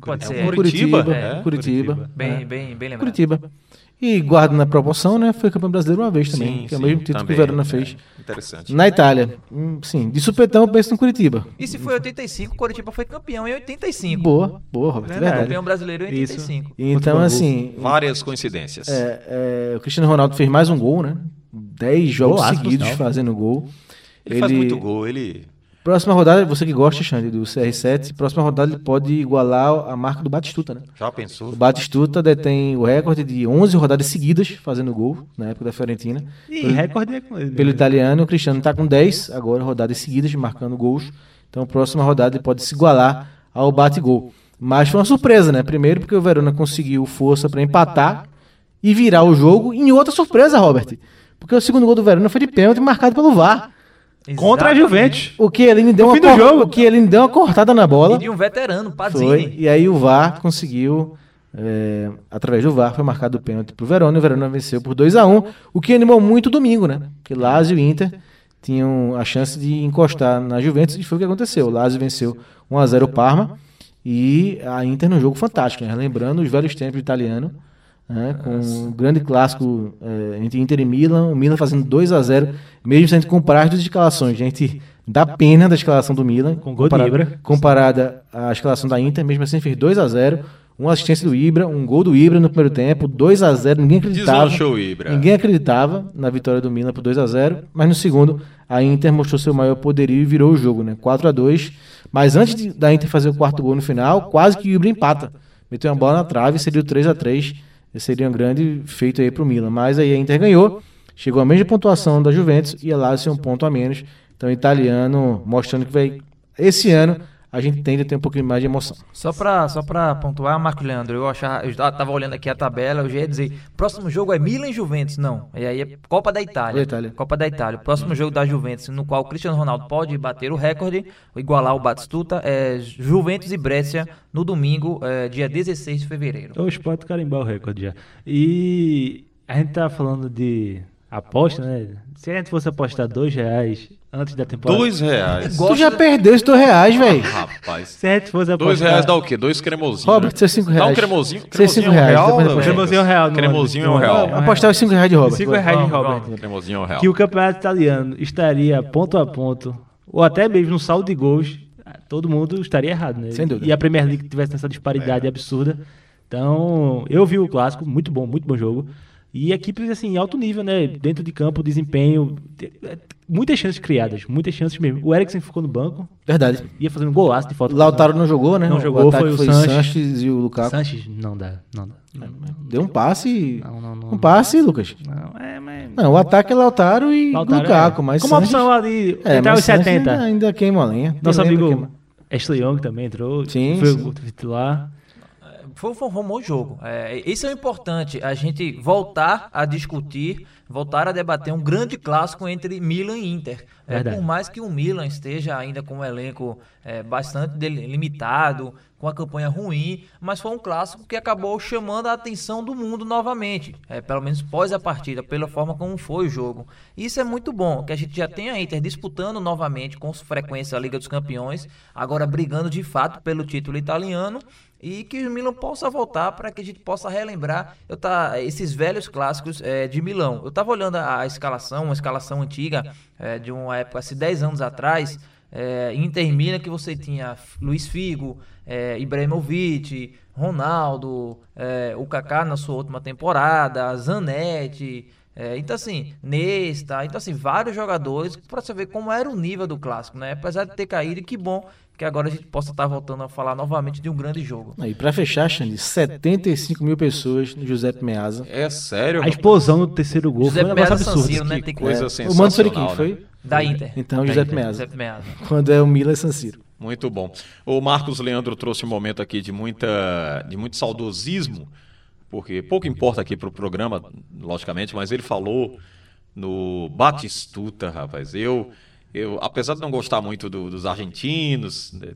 Pode É ser. o Curitiba? Curitiba. É, Curitiba. Bem, é. bem, bem lembrado. Curitiba. E guarda na proporção, né? Foi campeão brasileiro uma vez também, que é o mesmo título também, que o Verona é, fez. Interessante. Na Itália. Hum, Sim, de supetão eu penso no Curitiba. E se foi 85, o Coritiba foi campeão em 85. Boa, boa, Robert. Verdade. Verdade. Campeão brasileiro em Isso. 85. Então, Futebol. assim, Várias coincidências. é, é, o Cristiano Ronaldo fez mais um gol, né? Dez jogos Golaço, seguidos fazendo gol. Ele, faz muito gol, ele. Próxima rodada, você que gosta, Xande, do CR7, próxima rodada ele pode igualar a marca do Batistuta, né? Já pensou? O Batistuta detém o recorde de 11 rodadas seguidas fazendo gol na época da Fiorentina. E recorde é com ele. Pelo italiano, o Cristiano está com 10 agora rodadas seguidas marcando gols. Então, próxima rodada ele pode se igualar ao bate-gol. Mas foi uma surpresa, né? Primeiro porque o Verona conseguiu força para empatar e virar o jogo. E em outra surpresa, Robert, porque o segundo gol do Verona foi de pênalti marcado pelo VAR. Contra a Exatamente. Juventus. O que ele deu No uma fim do cor- jogo. o que ele deu uma cortada na bola. E de um veterano, Foi. Pazzini. E aí o VAR conseguiu, é, através do VAR, foi marcado o pênalti pro Verona e o Verona venceu por 2 a 1 o que animou muito o domingo, né? Porque Lazio e Inter tinham a chance de encostar na Juventus e foi o que aconteceu. O Lazio venceu 1 a 0 o Parma e a Inter num jogo fantástico, né? Lembrando os velhos tempos italiano, né? com um grande clássico é, entre Inter e Milan, o Milan fazendo 2 a 0 mesmo sendo comparar as duas escalações. Gente, dá pena da escalação do Milan, Com gol comparada, Ibra. comparada à escalação da Inter, mesmo assim fez 2 a 0 uma assistência do Ibra, um gol do Ibra no primeiro tempo, 2 a 0 ninguém acreditava. Deslanchou Ibra. Ninguém acreditava na vitória do Milan por 2 a 0 mas no segundo a Inter mostrou seu maior poderio e virou o jogo, né? 4 a 2 Mas antes de- da Inter fazer o quarto gol no final, quase que o Ibra empata. Meteu uma bola na trave e seria o 3 a 3 Esse seria um grande feito aí pro Milan. Mas aí a Inter ganhou, chegou à mesma pontuação da Juventus e a Lazio um ponto a menos. Então o italiano mostrando que vai... Esse ano a gente tende a ter um pouquinho mais de emoção. Só pra, só pra pontuar, Marco Leandro, eu achava, eu já tava olhando aqui a tabela, eu já ia dizer, próximo jogo é Milan e Juventus, não, e aí é Copa da Itália. Itália. Copa da Itália. O próximo jogo da Juventus, no qual o Cristiano Ronaldo pode bater o recorde, igualar o Batistuta, é Juventus e Brescia no domingo, é, dia 16 de fevereiro. Hoje pode carimbar o recorde já. E a gente tá falando de aposta, né? Se a gente fosse apostar dois reais antes da temporada. Dois reais. Tu já perdeu esses dois reais, velho. Rapaz. Se a gente fosse apostar. Dois reais dá o quê? Dois cremosinhos. Robert, né? seus cinco Dá um reais. cremosinho. Seus Cremosinho cinco é um reais, real. né. Cremosinho é um real. no- Cremosinho é um real. Apostar os 5 reais de Robert. Cinco reais de Robert. Cremosinho é um real. Que o campeonato italiano estaria ponto a ponto, ou até mesmo no saldo de gols, todo mundo estaria errado, né? Sem dúvida. E a Premier League tivesse essa disparidade absurda. Então, eu vi o clássico, muito bom, muito bom jogo. E equipes, assim, em alto nível, né? Dentro de campo, desempenho. é, Muitas chances criadas, muitas chances mesmo. O Eriksen ficou no banco, Verdade. ia fazendo golaço de falta. Lautaro não jogou, né? Não jogou, ataque foi o foi Sanches. Sanches e o Lukaku. Sanches, não dá, não dá. Deu um passe. não, não. não, Um passe, Lucas. Não, é, mas... Não, o ataque é Lautaro e Lautaro, Lukaku, é. mas Como Sanches- opção ali, É, entrar os Sanches 70. Ainda, ainda queima a lenha. Nosso amigo queima. Ashley Young também entrou. Sim, foi sim. o titular. Foi um formou o jogo. É, isso é importante, a gente voltar a discutir, voltar a debater um grande clássico entre Milan e Inter. É, por mais que o Milan esteja ainda com um elenco é, bastante limitado, com a campanha ruim, mas foi um clássico que acabou chamando a atenção do mundo novamente, é, pelo menos pós a partida, pela forma como foi o jogo. Isso é muito bom, que a gente já tem a Inter disputando novamente com frequência a Liga dos Campeões, agora brigando de fato pelo título italiano e que o Milan possa voltar para que a gente possa relembrar eu tá, esses velhos clássicos eh, de Milão. Eu estava olhando a, a escalação, uma escalação antiga eh, de uma época, assim, 10 anos atrás, eh, Inter Milan, que você tinha Luiz Figo, eh, Ibrahimovic, Ronaldo, eh, o Kaká na sua última temporada, Zanetti, é, então assim, Nesta, então assim, vários jogadores para você ver como era o nível do clássico, né? Apesar de ter caído, que bom que agora a gente possa estar voltando a falar novamente de um grande jogo. E pra fechar, Xande, 75 mil pessoas no Giuseppe Meazza. É sério? A explosão no terceiro gol José foi um negócio Meazza absurdo. Siro, né? Que Tem coisa É, o sensacional. Mano foi de quem? né? Foi? Da Inter. Então, Da Giuseppe Inter, Meazza. Giuseppe Meazza. Quando é o Milan é San Siro. Muito bom. O Marcos Leandro trouxe um momento aqui de, muita, de muito saudosismo, porque pouco importa aqui para o programa, logicamente, mas ele falou no Batistuta, rapaz. Eu, eu apesar de não gostar muito do- dos argentinos, né,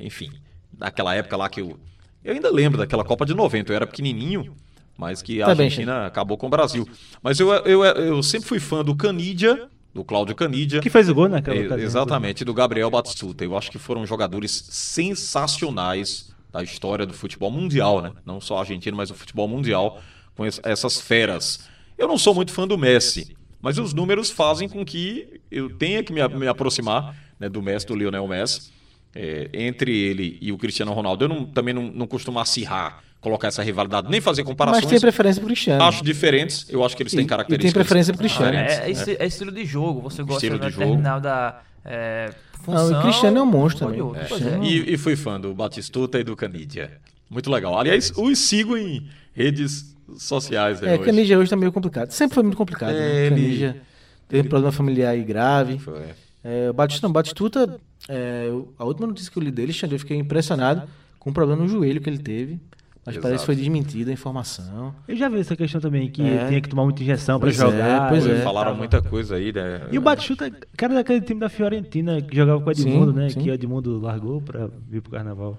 enfim, naquela época lá que eu. Eu ainda lembro daquela Copa de 90, eu era pequenininho, mas que a Tá Argentina acabou com o Brasil. Mas eu, eu, eu sempre fui fã do Canidia, do Cláudio Canidia. Que fez o gol naquela É, ocasião. Exatamente, do Gabriel Batistuta. Eu acho que foram jogadores sensacionais da história do futebol mundial, né? Não só argentino, mas o futebol mundial com es- essas feras. Eu não sou muito fã do Messi, mas os números fazem com que eu tenha que me, me aproximar né, do Messi, do Lionel Messi. É, entre ele e o Cristiano Ronaldo, eu não- também não, não costumo acirrar, colocar essa rivalidade, nem fazer comparações. Mas tem preferência pro Cristiano. Acho diferentes, eu acho que eles têm E- e tem características. preferência pro Cristiano. diferentes, É, é, esti- é estilo de jogo, você gosta Estilo de de determinada é, função. Não, o Cristiano é um monstro de também. E, e fui fã do Batistuta e do Canidia. Muito legal. Aliás, os sigo em redes sociais. né, É, hoje. Canija hoje tá meio complicado. Sempre foi muito complicado. É, né? ele- teve um problema familiar aí grave. Foi. É, o Batistuta, não, Batistuta é, a última notícia que eu li dele, Xander, eu fiquei impressionado com um problema no joelho que ele teve. Mas Exato. parece que foi desmentida a informação. Eu já vi essa questão também, que É. tinha que tomar muita injeção pra Pois é, jogar. pois e é. Falaram tava- muita coisa aí, né? E o Batistuta, cara daquele time da Fiorentina que jogava com o Edmundo, Sim, né? sim. Que o Edmundo largou pra vir pro carnaval.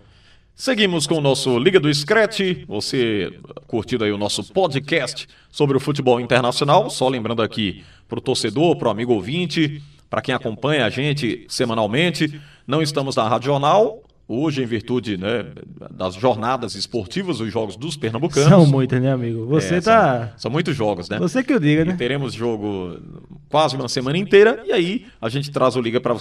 Seguimos com o nosso Liga do Scratch. Você curtindo aí o nosso podcast sobre o futebol internacional. Só lembrando aqui pro torcedor, pro amigo ouvinte, para quem acompanha a gente semanalmente, não estamos na Rádio Jornal. Hoje, em virtude né, das jornadas esportivas, os jogos dos pernambucanos. São muitas, né, amigo? Você É, tá. São, são muitos jogos, né? Você que eu diga, E né? teremos jogo quase uma semana inteira. E aí a gente traz o Liga para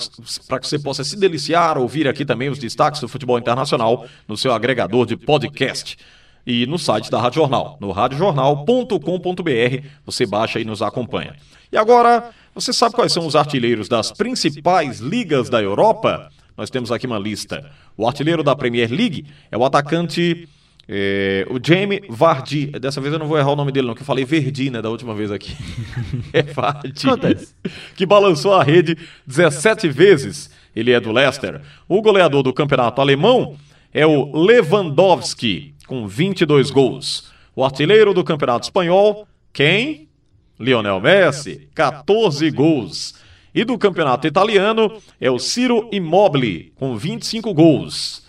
que você possa se deliciar, ouvir aqui também os destaques do futebol internacional no seu agregador de podcast. E no site da Rádio Jornal, no radiojornal.com.br, você baixa e nos acompanha. E agora, você sabe quais são os artilheiros das principais ligas da Europa? Nós temos aqui uma lista. O artilheiro da Premier League é o atacante é, o Jamie Vardy. Dessa vez eu não vou errar o nome dele, não, que eu falei Verdi, né, da última vez aqui. é Vardy. Acontece. Que balançou a rede 17 vezes. Ele é do Leicester. O goleador do campeonato alemão é o Lewandowski, com 22 gols. O artilheiro do campeonato espanhol, quem? Lionel Messi, 14 gols. E do campeonato italiano é o Ciro Immobile, com 25 gols.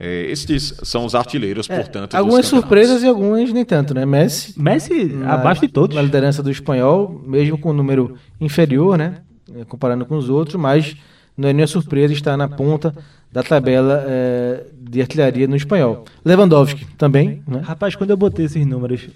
É, estes são os artilheiros, portanto. dos É, Algumas surpresas e algumas nem tanto, né? Messi. Messi na- abaixo de todos. Na liderança do espanhol, mesmo com um número inferior, né? eh, Comparando com os outros, mas não é nenhuma surpresa estar na ponta da tabela eh, de artilharia no espanhol. Lewandowski também, né? Rapaz, quando eu botei esses números,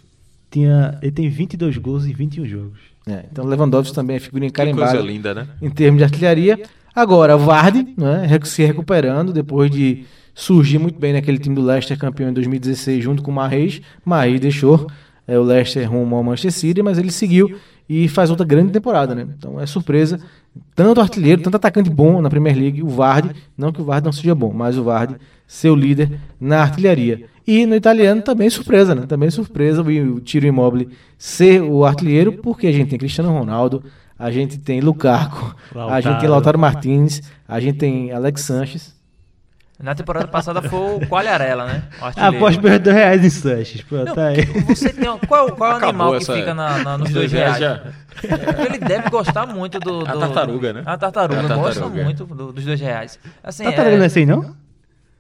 tinha, ele tem 22 gols em 21 jogos. É, então Lewandowski também é figurinha Que coisa carimbada linda, né? em termos de artilharia. Agora, Vardy, né, se recuperando depois de surgir muito bem naquele time do Leicester campeão em 2016 junto com o Marreis. Marreis deixou é, o Leicester rumo ao Manchester City, mas ele seguiu e faz outra grande temporada, né? Então é surpresa. Tanto artilheiro, tanto atacante bom na Premier League, o Vardy, não que o Vardy não seja bom, mas o Vardy ser o líder na artilharia. E no italiano também surpresa, né? Também surpresa o Tiro Immobile ser o artilheiro, porque a gente tem Cristiano Ronaldo, a gente tem Lukaku, a gente tem. Lautaro Martins, a gente tem Alex Sanches. Na temporada passada foi o Qualharela, né? O Ah, após meus dois reais em Sanches. Pô, Não, tá aí. Você tem, qual, qual é o Acabou animal essa- que fica na, na- nos Os dois reais já- Ele deve gostar muito do. A do- tartaruga, né? A tartaruga, É a gosta tartaruga. muito do- dos dois reais. Assim, Tartaruga não é assim, não?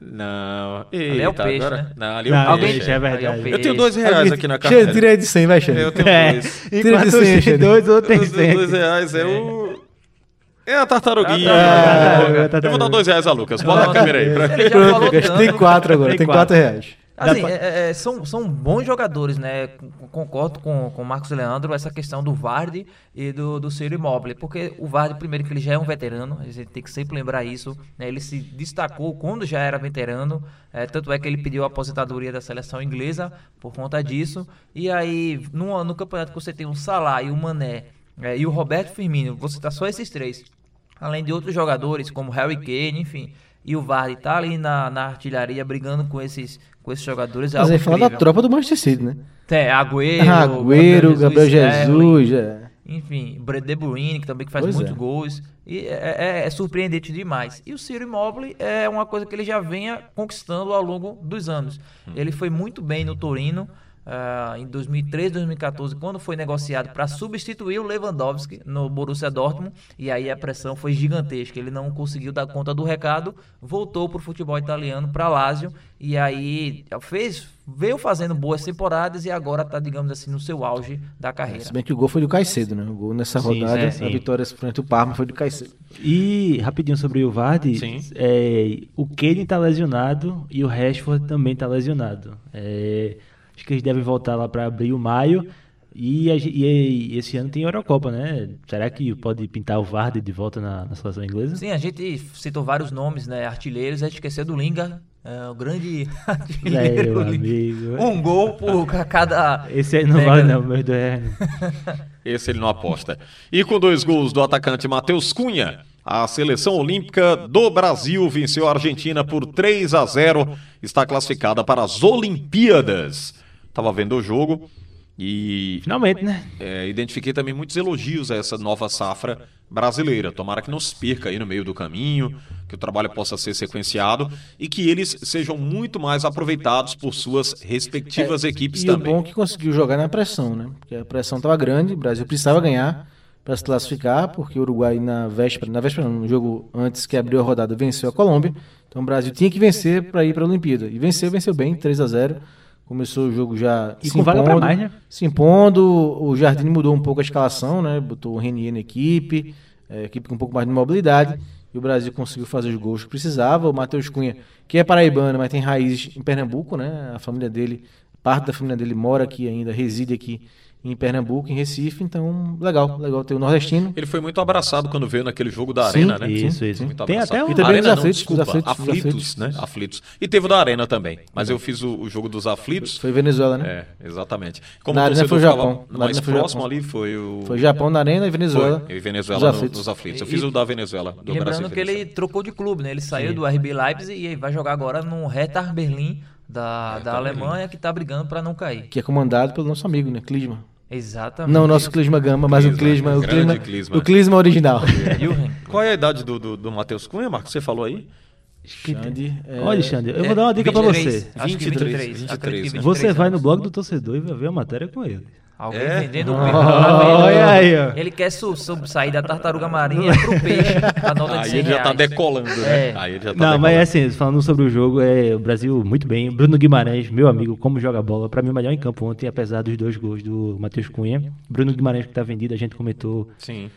Não. Ali é o Eita, peixe, agora- né? Não, ali é o Não, peixe. peixe, é verdade. É o Eu tenho dois reais aqui na carteira. tira de 100, vai, Xande. Eu tenho É. dois. Tira de Enquanto cem, os Xande. dois, outro tem Os cem. dois reais é o. É a tartaruguinha. Ah, tartaruga, Eu vou dar dois reais a Lucas. Bota a câmera aí. Pra... Ele já falou Lucas, tem tanto. quatro agora, Tem quatro. quatro reais. Assim, é- é- são, são bons jogadores, né? Concordo com, com o Marcos Leandro, essa questão do Vardy e do, do Ciro Immobile. Porque o Vardy, primeiro, que ele já é um veterano, a gente tem que sempre lembrar isso. né, Ele se destacou quando já era veterano, é, tanto é que ele pediu a aposentadoria da seleção inglesa por conta disso. E aí, no, no campeonato que você tem o Salah e o Mané é, e o Roberto Firmino, vou citar só esses três, além de outros jogadores como Harry Kane, enfim. E o Vardy tá ali na, na artilharia brigando com esses, com esses jogadores. É Mas aí fala da tropa do Manchester City, né? Tem Agüero, Agüero, Gabriel Sterling, Jesus. é. enfim, Bre- De Bruyne, que também que faz Pois muitos é. gols. E é, é- é surpreendente demais. E o Ciro Immobile é uma coisa que ele já venha conquistando ao longo dos anos. Ele foi muito bem no Torino, ah, em 2013, 2014, quando foi negociado para substituir o Lewandowski no Borussia Dortmund, e aí a pressão foi gigantesca. Ele não conseguiu dar conta do recado, voltou para o futebol italiano, para Lazio, e aí fez, veio fazendo boas temporadas e agora está, digamos assim, no seu auge da carreira. Se bem que o gol foi do Caicedo, né? O gol nessa Sim, rodada, é, a sim. vitória frente ao Parma foi do Caicedo. E rapidinho sobre o Vardy, Sim. é, o Kane tá lesionado e o Rashford também tá lesionado. É, acho que eles devem voltar lá para abril, maio. E, a e esse ano tem Eurocopa, né? Será que pode pintar o Vardy de volta na, na seleção inglesa? Sim, a gente citou vários nomes, né? Artilheiros, a gente esqueceu do Lingard, é, o grande artilheiro. meu amigo. Um gol por cada. Esse aí não vale não, meu Deus. é. Esse ele não aposta. E com dois gols do atacante Matheus Cunha, a seleção olímpica do Brasil venceu a Argentina por 3 a 0, está classificada para as Olimpíadas. Tava vendo o jogo e Finalmente, né? é, identifiquei também muitos elogios a essa nova safra brasileira. Tomara que não se perca aí no meio do caminho, que o trabalho possa ser sequenciado e que eles sejam muito mais aproveitados por suas respectivas equipes e também. o bom é que conseguiu jogar na pressão, né? Porque a pressão estava grande, o Brasil precisava ganhar para se classificar, porque o Uruguai na véspera, na véspera no jogo antes que abriu a rodada, venceu a Colômbia. Então o Brasil tinha que vencer para ir para a Olimpíada. E venceu, venceu bem, 3 a 0 Começou o jogo já E com vaga pra mais, né? se impondo. O Jardim mudou um pouco a escalação, né? Botou o Renier na equipe, é, equipe com um pouco mais de mobilidade. E o Brasil conseguiu fazer os gols que precisava. O Matheus Cunha, que é paraibano, mas tem raízes em Pernambuco, né? A família dele, parte da família dele mora aqui ainda, reside aqui em Pernambuco, em Recife. Então, legal, legal ter o nordestino. Ele foi muito abraçado quando veio naquele jogo da Sim, Arena, né? isso, sim, isso. sim. Muito Tem abraçado. até o- E também Arena os não, aflitos, desculpa, os aflitos, os aflitos, aflitos. né? Aflitos. E teve o da Arena também, mas eu fiz o, o jogo dos aflitos. Foi Venezuela, né? É, exatamente. Como Na Arena foi o Japão. Mais o próximo Japão. ali foi o... Foi Japão na Arena e Venezuela. Foi, e Venezuela nos no- aflitos. nos aflitos. Eu E- fiz o da Venezuela, do E Brasil. lembrando e que ele Venezuela. trocou de clube, né? Ele saiu do RB Leipzig e vai jogar agora no Hertha Berlim da, da Alemanha, que tá brigando para não cair. Que é comandado pelo nosso amigo, né? Clisma. Exatamente. Não o nosso Clisma Gama, mas o Clisma, o Clisma, Clisma. o Clisma original. Qual é a idade do, do, do Matheus Cunha, Marcos? Você falou aí? Xande, é, Olha, Alexandre, eu vou dar uma dica pra 23, você. Acho que 23, 23. 23, acredito que né? 23 Você vai no blog do torcedor e vai ver a matéria com ele. Alguém É? vendendo o Olha peixe. Vendo? aí, ó. Ele quer su, su- sair da tartaruga marinha pro peixe, a nota de Aí 100 ele já tá reais. decolando, né? É. Aí ele já tá Não, mas decolando. é assim, falando sobre o jogo, é o Brasil muito bem. Bruno Guimarães, meu amigo, como joga bola, pra mim o melhor em campo ontem, apesar dos dois gols do Matheus Cunha. Bruno Guimarães que tá vendido, a gente comentou Sim.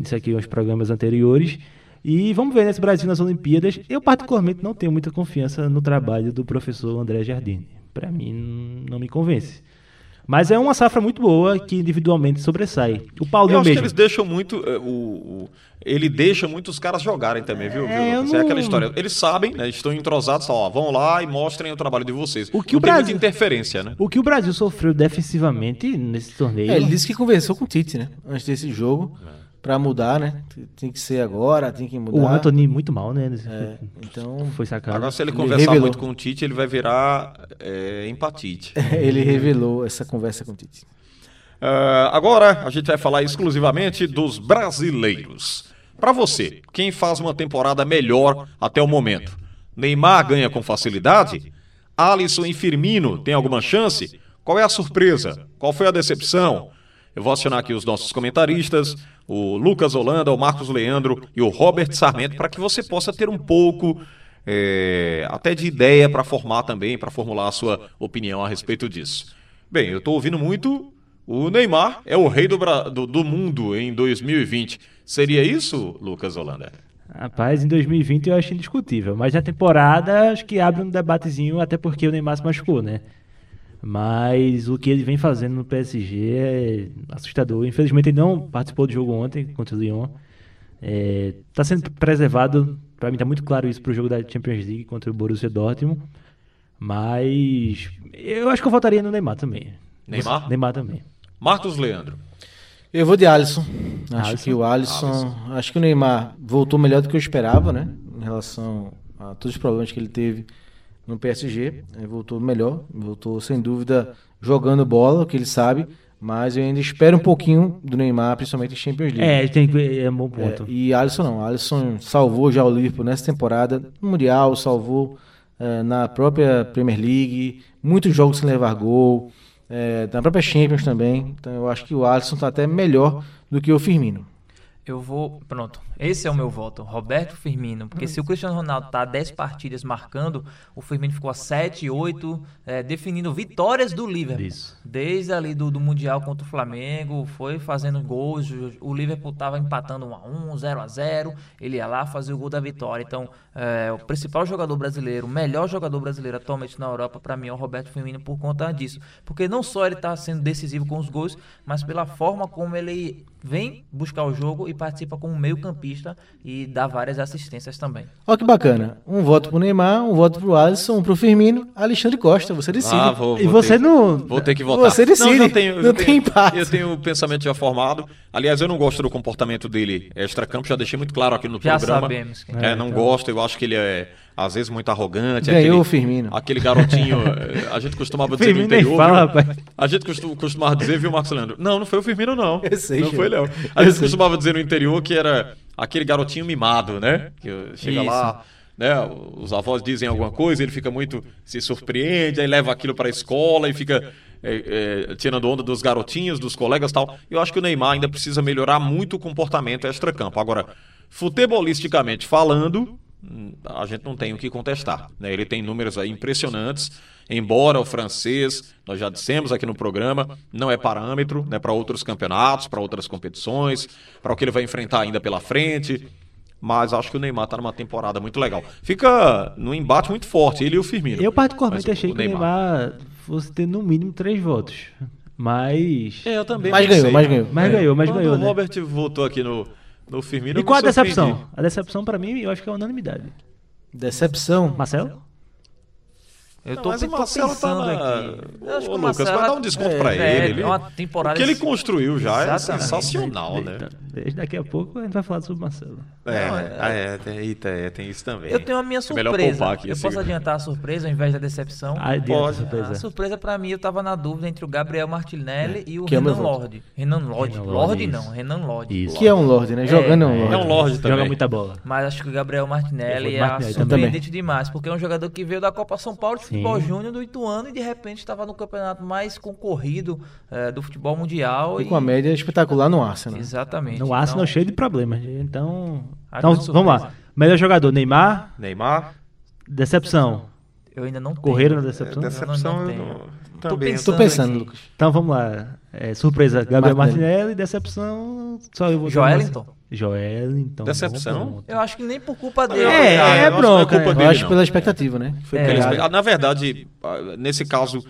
isso aqui nos programas anteriores. E vamos ver nesse Brasil nas Olimpíadas. Eu particularmente não tenho muita confiança no trabalho do professor André Jardine. Pra mim não me convence. Mas é uma safra muito boa que individualmente sobressai. O Eu Paulinho acho que mesmo. eles deixam muito. eh, o, o- ele deixa muito os caras jogarem também, viu? viu, É, eu Lucas? É não- aquela história. Eles sabem, né? Estão entrosados, ó, vão lá e mostrem o trabalho de vocês. O que não o tem Brasil- muita interferência, né? O que o Brasil sofreu defensivamente nesse torneio. É, ele disse que conversou com o Tite, né? Antes desse jogo. É. Pra mudar, né? Tem que ser agora, tem que mudar. O Anthony muito mal, né? É, então, Foi sacado. Agora, se ele Ele conversar revelou. muito com o Tite, ele vai virar é, empatite. ele revelou essa conversa com o Tite. Ah, agora, a gente vai falar exclusivamente dos brasileiros. Pra você, quem faz uma temporada melhor até o momento? Neymar ganha com facilidade? Alisson e Firmino têm alguma chance? Qual é a surpresa? Qual foi a decepção? Eu vou acionar aqui os nossos comentaristas, o Lucas Holanda, o Marcos Leandro e o Robert Sarmento, para que você possa ter um pouco é, até de ideia para formar também, para formular a sua opinião a respeito disso. Bem, eu estou ouvindo muito. O Neymar é o rei do, do- do mundo em 2020. Seria isso, Lucas Holanda? Rapaz, em 2020 eu acho indiscutível. Mas na temporada acho que abre um debatezinho, até porque o Neymar se machucou, né? Mas o que ele vem fazendo no PSG é assustador. Infelizmente ele não participou do jogo ontem contra o Lyon. É, tá sendo preservado, pra mim tá muito claro isso pro jogo da Champions League contra o Borussia Dortmund. Mas eu acho que eu votaria no Neymar também. Neymar? Neymar também. Marcos Leandro. Eu vou de Alisson. Acho Alisson? que o Alisson, Acho que o Neymar voltou melhor do que eu esperava, né? Em relação a todos os problemas que ele teve no PSG. Ele voltou melhor. Voltou, sem dúvida, jogando bola, o que ele sabe. Mas eu ainda espero um pouquinho do Neymar, principalmente em Champions League. É, tem que é um bom É, ponto. e Alisson não. Alisson salvou já o Liverpool nessa temporada. No Mundial, salvou eh, na própria Premier League. Muitos jogos sem levar gol. é, na própria Champions também. Então eu acho que o Alisson está até melhor do que o Firmino. Eu vou. Pronto. Esse é o meu voto. Roberto Firmino. Porque se o Cristiano Ronaldo tá 10 partidas marcando, o Firmino ficou a 7, 8, é, definindo vitórias do Liverpool. Isso. Desde ali do, do Mundial contra o Flamengo, foi fazendo gols. o- Liverpool tava empatando 1x1, 0x0. Ele ia lá fazer o gol da vitória. Então, é, o principal jogador brasileiro, o melhor jogador brasileiro atualmente na Europa, para mim, é o Roberto Firmino por conta disso. Porque não só ele tá sendo decisivo com os gols, mas pela forma como ele vem buscar o jogo e participa como meio-campista e dá várias assistências também. Olha que bacana. Um voto pro Neymar, um voto pro Alisson, um pro Firmino. Alexandre Costa, você decide. Ah, vou, E vou você ter, não. Vou ter que votar. Você decide, Não, eu tenho, eu não tenho- tem empate. Eu tenho o pensamento já formado. Aliás, eu não gosto do comportamento dele extra-campo, já deixei muito claro aqui no Já programa. sabemos quem É, não gosto, eu acho que ele é, às vezes, muito arrogante. Ganhou aquele, o Firmino. Aquele garotinho, eh, a gente costumava dizer no Firmino nem interior. fala, rapaz. A gente costu- costumava dizer, viu, Marcos Leandro? Não, não foi o Firmino, não. Eu sei, não Gil. foi, Léo. A gente costumava dizer no interior que era aquele garotinho mimado, né? Que chega Isso. lá, né? Os avós dizem alguma coisa, ele fica muito. se surpreende, aí leva aquilo pra escola e fica. é, é, tirando onda dos garotinhos, dos colegas e tal. Eu acho que o Neymar ainda precisa melhorar muito o comportamento extra-campo. Agora, futebolisticamente falando, a gente não tem o que contestar. Né? Ele tem números aí impressionantes, embora o francês, nós já dissemos aqui no programa, não é parâmetro né, para outros campeonatos, para outras competições, para o que ele vai enfrentar ainda pela frente. Mas acho que o Neymar está numa temporada muito legal. Fica num embate muito forte, ele e o Firmino. Eu particularmente Mas achei o que o Neymar fosse ter no mínimo três votos. Mas. É, eu também. Mas ganhou, mas ganhou. Mas ganhou, mas Quando ganhou, o né? Robert votou aqui no, no Firmino. E qual a surpreendi. decepção? A decepção pra mim, eu acho que é unanimidade. Decepção. Marcelo? Eu Não, tô, mas o Marcelo tá pensando na... aqui. Eu acho Ô, que o Lucas, Marcelo vai dar um desconto é, pra é, ele. é uma O temporada que ele construiu já é Exatamente. sensacional, né? Desde daqui a pouco a gente vai falar sobre o Marcelo. É, Não, ah, é, tem, eita, é, tem isso também. Eu tenho a minha É melhor surpresa. aqui eu posso adiantar a surpresa ao invés da decepção? Adianta, Pode. surpresa. A surpresa pra mim, eu tava na dúvida entre o Gabriel Martinelli e o Que é Renan. Lorde. Renan Lorde. Lorde não. Renan Lorde. Isso. Que é um Lorde, né? Jogando é um Lorde. É um Lorde também. Joga muita bola. Mas acho que o Gabriel Martinelli é surpreendente demais, porque é um jogador que veio da Copa São Paulo de. Futebol Júnior do Ituano e de repente estava no campeonato mais concorrido eh, do futebol mundial. E com a média espetacular no Arsenal. Exatamente. No Arsenal Então, cheio de problemas. Então. Então, vamos lá. Melhor jogador, Neymar. Neymar. Decepção. Eu ainda não tenho. Correram na decepção? Decepção não eu tenho. não- Tô também. Tô pensando. Lucas. Então vamos lá. É, surpresa, Gabriel Martinelli. Decepção, só eu vou Joelinton. uma- Joelinton. Decepção? bom ponto. Eu acho que nem por culpa dele. É, Ah, é eu acho que não bronca, culpa é. Eu acho pela expectativa, né? Foi É. Ah, Na verdade, ah, nesse caso.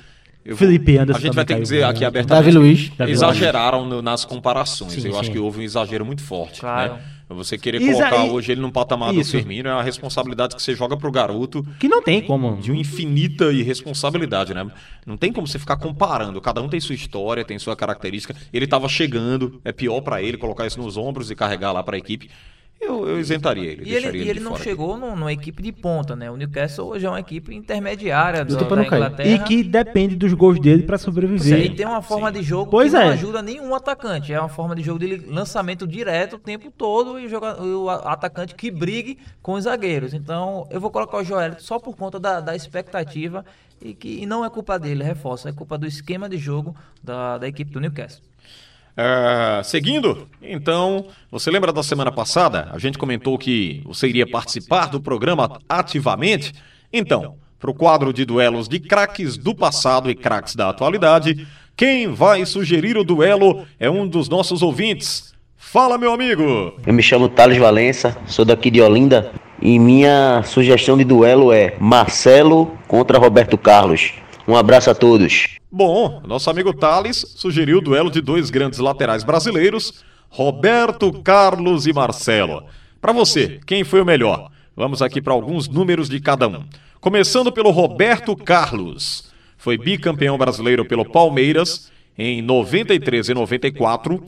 Eu Felipe Anderson A gente vai ter que dizer aqui abertamente. Davi Luiz. Exageraram no- nas comparações. Sim, eu acho sim. que houve um exagero muito forte. Claro. Né? Você querer Exa- colocar hoje ele num patamar Isso. do Firmino é uma responsabilidade que você joga pro garoto Que não tem como. de uma infinita irresponsabilidade, né? Não tem como você ficar comparando. Cada um tem sua história, tem sua característica. Ele tava chegando, é pior pra ele colocar isso nos ombros e carregar lá pra equipe. Eu, eu isentaria ele. E ele, e ele de não chegou num- numa equipe de ponta, né? O Newcastle hoje é uma equipe intermediária do, da não. Inglaterra. E que depende dos gols dele pra Sim, sobreviver. e tem uma forma de jogo Pois que não é. ajuda nenhum atacante. É uma forma de jogo de lançamento direto o tempo todo e joga, o atacante que brigue com os zagueiros. Então, eu vou colocar o Joel só por conta da, da expectativa e que e não é culpa dele, reforço, é culpa do esquema de jogo da, da equipe do Newcastle. É, seguindo, então, você lembra da semana passada? A gente comentou que você iria participar do programa ativamente. Então, para o quadro de duelos de craques do passado e craques da atualidade, quem vai sugerir o duelo é um dos nossos ouvintes. Fala, meu amigo! Eu me chamo Thales Valença, sou daqui de Olinda e minha sugestão de duelo é Marcelo contra Roberto Carlos. Um abraço a todos. Bom, nosso amigo Thales sugeriu o duelo de dois grandes laterais brasileiros, Roberto Carlos e Marcelo. Para você, quem foi o melhor? Vamos aqui para alguns números de cada um. Começando pelo Roberto Carlos. Foi bicampeão brasileiro pelo Palmeiras em 93 e 94,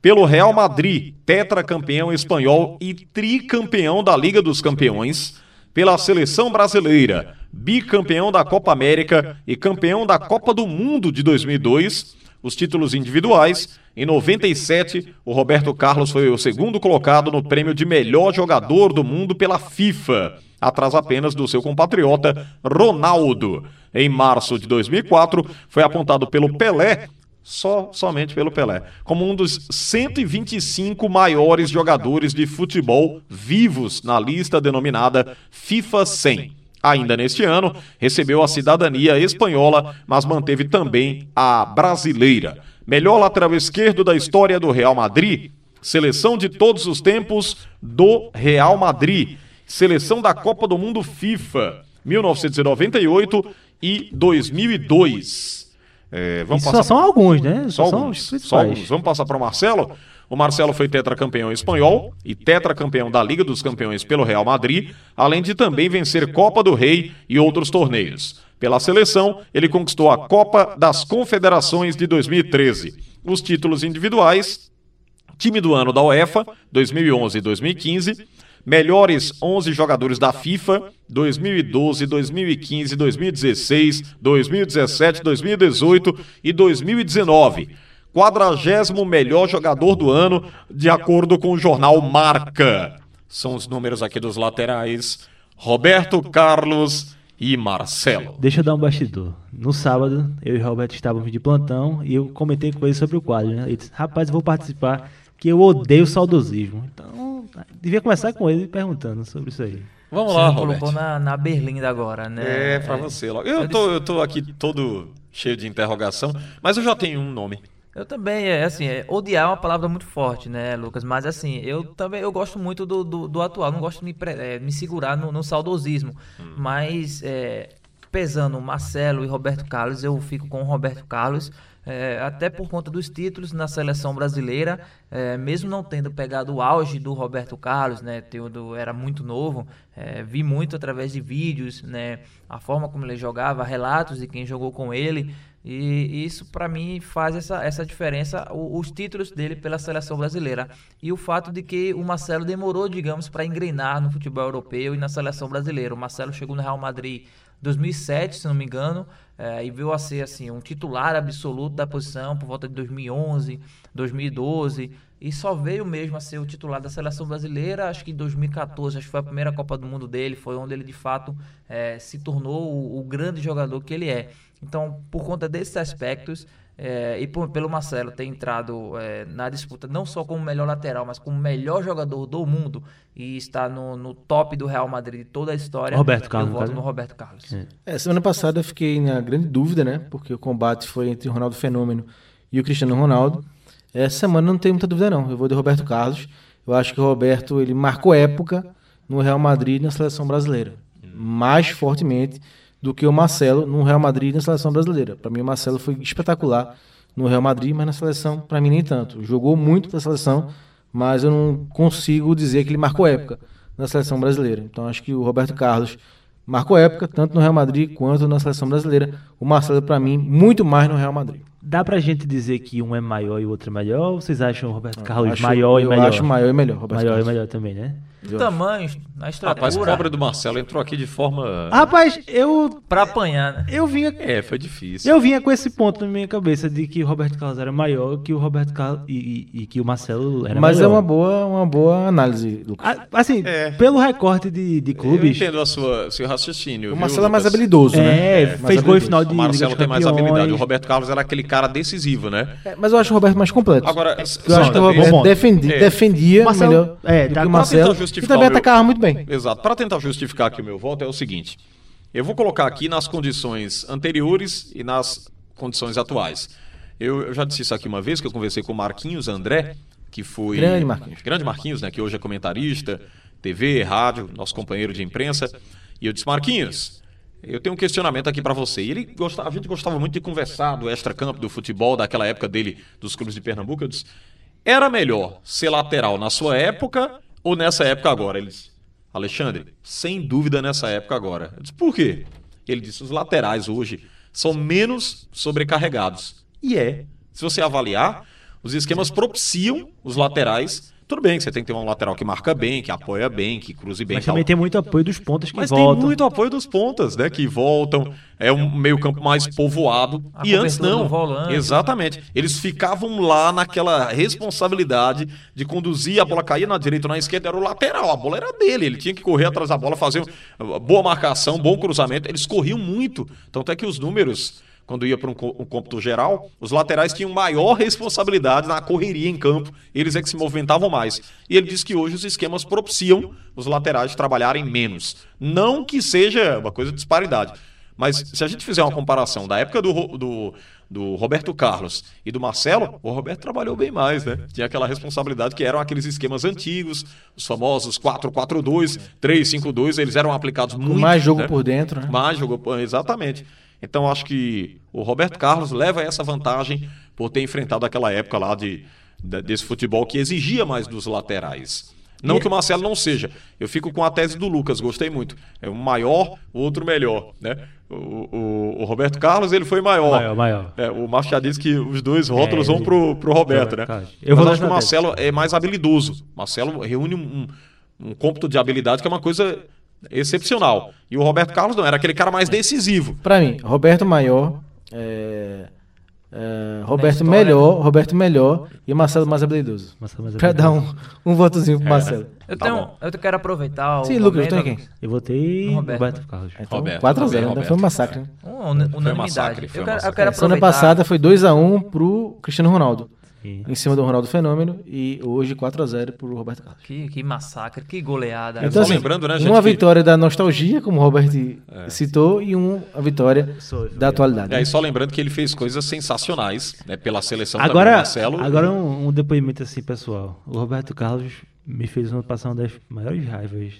pelo Real Madrid, tetracampeão espanhol e tricampeão da Liga dos Campeões, pela seleção brasileira, bicampeão da Copa América e campeão da Copa do Mundo de 2002, os títulos individuais. Em 97, o Roberto Carlos foi o segundo colocado no prêmio de melhor jogador do mundo pela FIFA. atrás apenas do seu compatriota Ronaldo. Em março de 2004, foi apontado pelo Pelé só somente pelo Pelé, como um dos 125 maiores jogadores de futebol vivos na lista denominada FIFA 100. Ainda neste ano, recebeu a cidadania espanhola, mas manteve também a brasileira. Melhor lateral esquerdo da história do Real Madrid, seleção de todos os tempos do Real Madrid, seleção da Copa do Mundo FIFA, 1998 e 2002. É, vamos passar só são alguns, né? só Só são alguns, os só alguns. Vamos passar para o Marcelo. O Marcelo foi tetracampeão espanhol e tetracampeão da Liga dos Campeões pelo Real Madrid, além de também vencer Copa do Rei e outros torneios. Pela seleção, ele conquistou a Copa das Confederações de 2013. Os títulos individuais, time do ano da UEFA, 2011 e 2015, melhores 11 jogadores da FIFA, 2012, 2015, 2016, 2017, 2018 e 2019. Quadragésimo melhor jogador do ano, de acordo com o jornal Marca. São os números aqui dos laterais: Roberto Carlos e Marcelo. Deixa eu dar um bastidor. No sábado, eu e o Roberto estávamos de plantão e eu comentei com ele sobre o quadro, né? Ele disse, rapaz, eu vou participar, que eu odeio saudosismo. Então, devia começar com ele perguntando sobre isso aí. Vamos Você lá, me colocou Roberto. na, na berlinda agora, né? É, pra você logo. Eu tô, eu tô aqui todo cheio de interrogação, mas eu já tenho um nome. Eu também, é assim, é, odiar é uma palavra muito forte, né, Lucas? Mas assim, eu também eu gosto muito do, do, do atual, não gosto de me, é, me segurar no, no saudosismo. Mas é, pesando Marcelo e Roberto Carlos, eu fico com o Roberto Carlos. é, até por conta dos títulos na seleção brasileira, é, mesmo não tendo pegado o auge do Roberto Carlos, né, tendo, era muito novo, é, vi muito através de vídeos, né, a forma como ele jogava, relatos de quem jogou com ele, e isso para mim faz essa, essa diferença, os títulos dele pela seleção brasileira. E o fato de que o Marcelo demorou, digamos, para engrenar no futebol europeu e na seleção brasileira. O Marcelo chegou no Real Madrid em 2007, se não me engano, eh, e veio a ser assim um titular absoluto da posição por volta de 2011, 2012. E só veio mesmo a ser o titular da seleção brasileira, acho que em 2014, acho que foi a primeira Copa do Mundo dele, foi onde ele de fato eh, se tornou o, o grande jogador que ele é. Então, por conta desses aspectos, eh, e por- pelo Marcelo ter entrado eh, na disputa não só como melhor lateral, mas como melhor jogador do mundo e está no, no top do Real Madrid de toda a história, Roberto Carlos, eu voto no Roberto Carlos. É, semana passada eu fiquei na grande dúvida, né? Porque o combate foi entre o Ronaldo Fenômeno e o Cristiano Ronaldo. Essa semana não tenho muita dúvida, não. Eu vou de Roberto Carlos. Eu acho que o Roberto ele marcou época no Real Madrid e na seleção brasileira. Mais fortemente do que o Marcelo no Real Madrid e na seleção brasileira. Para mim, o Marcelo foi espetacular no Real Madrid, mas na seleção, para mim, nem tanto. Jogou muito na seleção, mas eu não consigo dizer que ele marcou época na seleção brasileira. Então, acho que o Roberto Carlos marcou época tanto no Real Madrid quanto na seleção brasileira. O Marcelo, para mim, muito mais no Real Madrid. Dá pra gente dizer que um é maior e o outro é melhor? Ou vocês acham o Roberto Carlos acho- maior e eu melhor? acho maior e melhor, Roberto maior Carlos. e melhor também, né? No tamanho, na Rapaz, o estrutura, pobre do Marcelo entrou aqui de forma. Rapaz, eu pra apanhar, né? eu vinha É, foi difícil. eu vinha com esse ponto na minha cabeça de que o Roberto Carlos era maior que o Roberto Carlos e, e- e que o Marcelo era Mas é melhor. uma boa, uma boa análise, Lucas. Assim, É. pelo recorte de, de Eu clubes, entendo a sua, seu raciocínio. O viu, Marcelo é mais habilidoso, né? é, mais fez gol em final de O Marcelo tem mais habilidade. O Roberto Carlos era aquele cara decisivo, né? É, mas eu acho o Roberto mais completo. Agora, eu acho que o Roberto defendi- É. defendia Marcelo- melhor é, do que o Marcelo. tentar E justificar também meu- atacava muito bem. Exato. Para tentar justificar aqui o meu voto é o seguinte: eu vou colocar aqui nas condições anteriores e nas condições atuais. Eu, eu já disse isso aqui uma vez que eu conversei com o Marquinhos André, que foi Grande Marquinhos. grande Marquinhos, né, que hoje é comentarista, TV, rádio, nosso companheiro de imprensa, e eu disse Marquinhos, eu tenho um questionamento aqui para você. Ele gostava, a gente gostava muito de conversar do extracampo do futebol daquela época dele dos clubes de Pernambuco. Eu disse: era melhor ser lateral na sua época ou nessa época agora? Ele disse: Alexandre, sem dúvida nessa época agora. Eu disse: por quê? Ele disse: os laterais hoje são menos sobrecarregados. E é. Se você avaliar, os esquemas propiciam os laterais Tudo bem que você tem que ter um lateral que marca bem, que apoia bem, que cruze bem. Mas tal. também tem muito apoio dos pontos que Mas voltam. tem muito apoio dos pontas, né? Que voltam. É um meio-campo mais povoado. A e antes não. volante. Exatamente. Eles ficavam lá naquela responsabilidade de conduzir, a bola caía na direita ou na esquerda, era o lateral. A bola era dele. Ele tinha que correr atrás da bola, fazer um- boa marcação, bom cruzamento. Eles corriam muito. Tanto é que os números. Quando ia para um, um cômputo geral, os laterais tinham maior responsabilidade na correria em campo, eles é que se movimentavam mais. E ele diz que hoje os esquemas propiciam os laterais trabalharem menos. Não que seja uma coisa de disparidade, mas se a gente fizer uma comparação da época do, do, do Roberto Carlos e do Marcelo, o Roberto trabalhou bem mais, né? Tinha aquela responsabilidade que eram aqueles esquemas antigos, os famosos 4-4-2, 3-5-2, eles eram aplicados muito. mais jogo né? por dentro, né? Mais jogo, por- exatamente. Então acho que o Roberto Carlos leva essa vantagem por ter enfrentado aquela época lá de, da- desse futebol que exigia mais dos laterais. Não que o Marcelo não seja. Eu fico com a tese do Lucas, gostei muito. É um maior, o outro melhor, né? O, o- o Roberto Carlos, ele foi maior. Maior, maior. É, o Machado diz que os dois rótulos É, vão pro, pro Roberto, né? Eu Mas acho que o. Marcelo é mais habilidoso. Marcelo reúne um, um, um cômputo de habilidade que é uma coisa excepcional. E o Roberto Carlos não, era aquele cara mais decisivo. Pra mim, Roberto maior, é, é, Roberto história, melhor, Roberto melhor e Marcelo mais habilidoso. Pra dar um, um votozinho pro Marcelo. Eu, Tá tenho, bom. eu quero aproveitar o Sim, Lucas, momento- tu em quem? Eu votei No Roberto, Roberto. Carlos. Então, Roberto, 4x0, também, ainda Roberto. foi um massacre. né? Um, unanimidade. massacre, foi eu, um quero, massacre. eu quero Semana aproveitar. passada foi 2x1 pro Cristiano Ronaldo. Sim. Em cima do Ronaldo Fenômeno. E hoje 4x0 pro Roberto Carlos. Que, que massacre, que goleada. Então, assim, lembrando, né, gente, uma que- vitória da nostalgia, como o Robert citou, e uma vitória da atualidade. E aí, só lembrando que ele fez coisas sensacionais né, pela seleção Agora, também, Marcelo. agora um, um depoimento assim, pessoal. O Roberto Carlos me fez uma passar uma das maiores raivas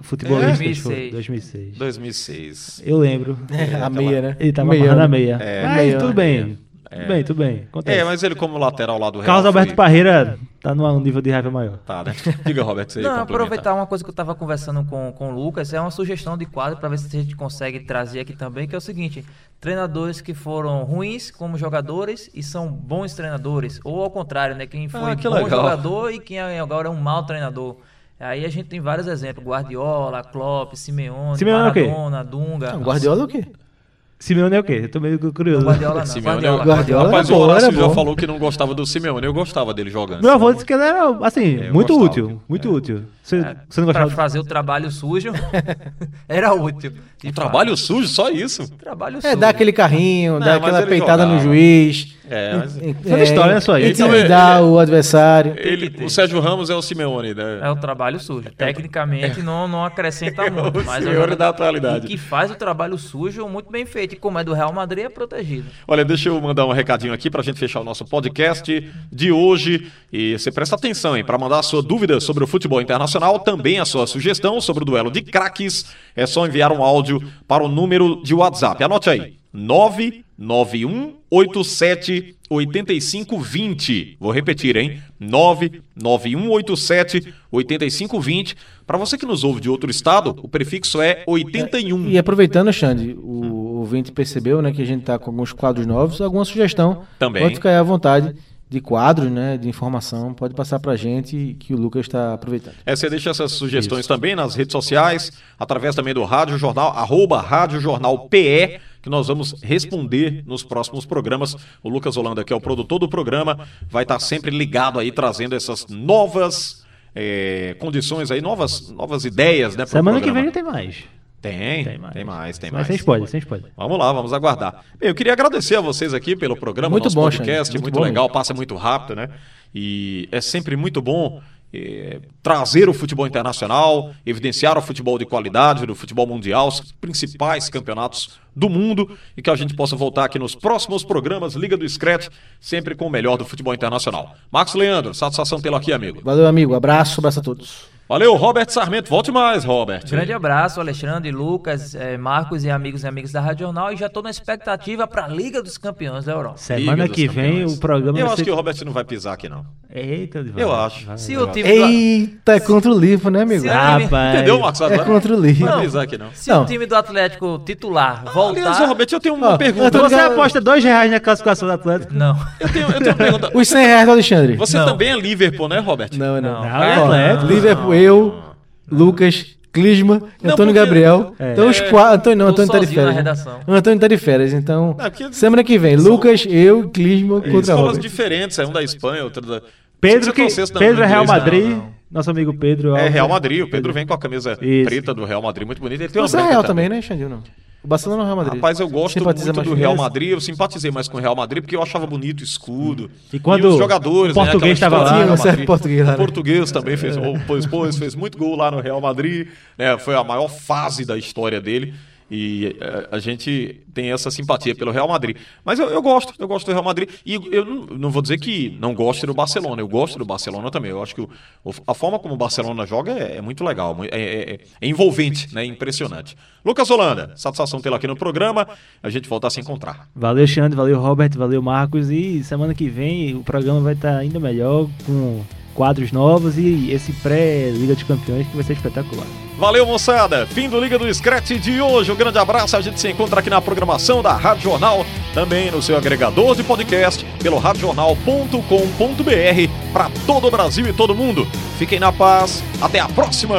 futebolistas. É? foi 2006. 2006. 2006. Eu lembro. É, a meia, né? Ele tava Meia, amarrando a né? meia. É. Mas Meia. tudo bem. Tudo bem, tudo bem. Acontece. É, mas ele como lateral lá do Real. Carlos Alberto foi- Parreira tá num nível de raiva maior. Tá, né? Diga, Roberto, você Não, aproveitar uma coisa que eu estava conversando com, com o Lucas, é uma sugestão de quadro para ver se a gente consegue trazer aqui também, que é o seguinte: treinadores que foram ruins como jogadores e são bons treinadores, ou ao contrário, né? Quem foi Ah, que bom legal. jogador e quem agora é um mau treinador. Aí a gente tem vários exemplos: Guardiola, Klopp, Simeone, Simeone é o quê? Maradona, Dunga. Não, Guardiola é o quê? Simeone é o quê? Eu tô meio curioso. Não, Guardiola não. Simeone, Guardiola, eu- Guardiola Rapaz, é o Horácio já falou que não gostava do Simeone. Eu gostava dele jogando. Meu avô disse que ele era, assim, Eu muito gostava. útil. Muito útil. Você, É, você não Pra gostava? fazer o trabalho sujo era útil. Um fato. trabalho sujo, só isso. Trabalho É, sujo. dá aquele carrinho, dá mas aquela peitada jogava. no juiz. É, mas- in- Toda história, né, só isso. Intimidar o adversário. Ele, o Sérgio Ramos é o Simeone, né? É o trabalho sujo. Tecnicamente não, não acrescenta muito. o mas é jogador- da atualidade. Que faz o trabalho sujo muito bem feito. E como é do Real Madrid, é protegido. Olha, deixa eu mandar um recadinho aqui pra gente fechar o nosso podcast de hoje. E você presta atenção, hein? Pra mandar a sua dúvida sobre o futebol internacional, também a sua sugestão sobre o duelo de craques, é só enviar um áudio para o número de WhatsApp. Anote aí: 99187 8520. Vou repetir, hein? 99187 8520. Para você que nos ouve de outro estado, o prefixo é 81. E aproveitando, Xande, o ouvinte percebeu né, que a gente está com alguns quadros novos. Alguma sugestão? Também. Pode ficar aí à vontade de quadros, né, de informação. Pode passar para a gente que o Lucas está aproveitando. É, você deixa essas sugestões também nas redes sociais, através também do Rádio Jornal, arroba Rádio Jornal PE, que nós vamos responder nos próximos programas. O Lucas Holanda, que é o produtor do programa, vai estar sempre ligado aí, trazendo essas novas é, condições aí, novas, novas ideias, né? Semana que programa. vem tem mais. Tem, Tem mais. tem mais, tem Mas mais. sem spoiler, sem spoiler. Vamos lá, vamos aguardar. Bem, eu queria agradecer a vocês aqui pelo programa, Muito nosso bom, podcast, muito muito, bom legal, passa muito rápido, né? E é sempre muito bom eh, trazer o futebol internacional, evidenciar o futebol de qualidade, do futebol mundial, os principais campeonatos do mundo e que a gente possa voltar aqui nos próximos programas Liga do Scratch, sempre com o melhor do futebol internacional. Marcos Leandro, satisfação tê-lo aqui, amigo. Valeu, amigo. Abraço, abraço a todos. Valeu, Robert Sarmento, volte mais, Robert. Grande abraço, Alexandre, Lucas, eh, Marcos e amigos e amigas da Rádio Jornal. E já estou na expectativa para a Liga dos Campeões da Europa. Semana Liga que vem Campeões. o programa Eu acho ser... que o Robert não vai pisar aqui, não. Eita, Divaldo. Eu acho. Se o time Eita, é contra o Livro, né, amigo? Se- Rapaz. Entendeu, Marcos? É contra o Não Livro. vai brisar aqui, não. se Não. o time do Atlético titular Aliás, voltar. Roberto, eu tenho uma Ó, pergunta. eu Você ligado- aposta dois reais na classificação do Atlético? Não. Eu tenho, eu tenho uma pergunta. Os 100 reais do Alexandre. Você Não. também é Liverpool, né, Robert? Não, não. Não. Não, é Atlético. Liverpool, eu, Lucas, Clisma, Não, Antônio porque- Gabriel. É. Então os quatro. Antônio não, Tô Antônio tá de sozinho na férias. né? redação. O Antônio tá de férias, então. Não, porque- Semana que vem, Lucas, eu, Clisma contra Escolas Robert. diferentes, é um da Espanha, outro da. Pedro, que, Pedro é Real Madrid. não, não. Nosso amigo Pedro. É. Real Madrid, o Pedro vem com a camisa Isso. preta do Real Madrid, muito bonita. Ele tem uma Você é branca Real também, né, Xandinho? Não. O Barcelona é o Real Madrid. Rapaz, eu gosto Simpatiza muito do Real? Madrid. Eu simpatizei mais com o Real Madrid porque eu achava bonito o escudo. E quando os jogadores, o português né, aquela tava história lá, do Real Tinha um certo Madrid. português lá, O né? português também fez, pois, pois, fez muito gol lá no Real Madrid. né, foi a maior fase da história dele. E eh, a gente tem essa simpatia pelo Real Madrid. Mas eu, eu gosto, eu gosto do Real Madrid. E eu não, vou dizer que não gosto do Barcelona. Eu gosto do Barcelona também. Eu acho que o- a forma como o Barcelona joga é, é muito legal, é, é- é envolvente, né? é impressionante. Lucas Holanda, satisfação tê-lo aqui no programa. A gente volta a se encontrar. Valeu, Xande, valeu, Robert, valeu, Marcos. E semana que vem o programa vai estar ainda melhor, com quadros novos e esse pré-Liga dos Campeões que vai ser espetacular. Valeu, moçada. Fim do Liga do Scratch de hoje. Um grande abraço. A gente se encontra aqui na programação da Rádio Jornal, também no seu agregador de podcast, pelo radiojornal.com.br para todo o Brasil e todo mundo. Fiquem na paz. Até a próxima.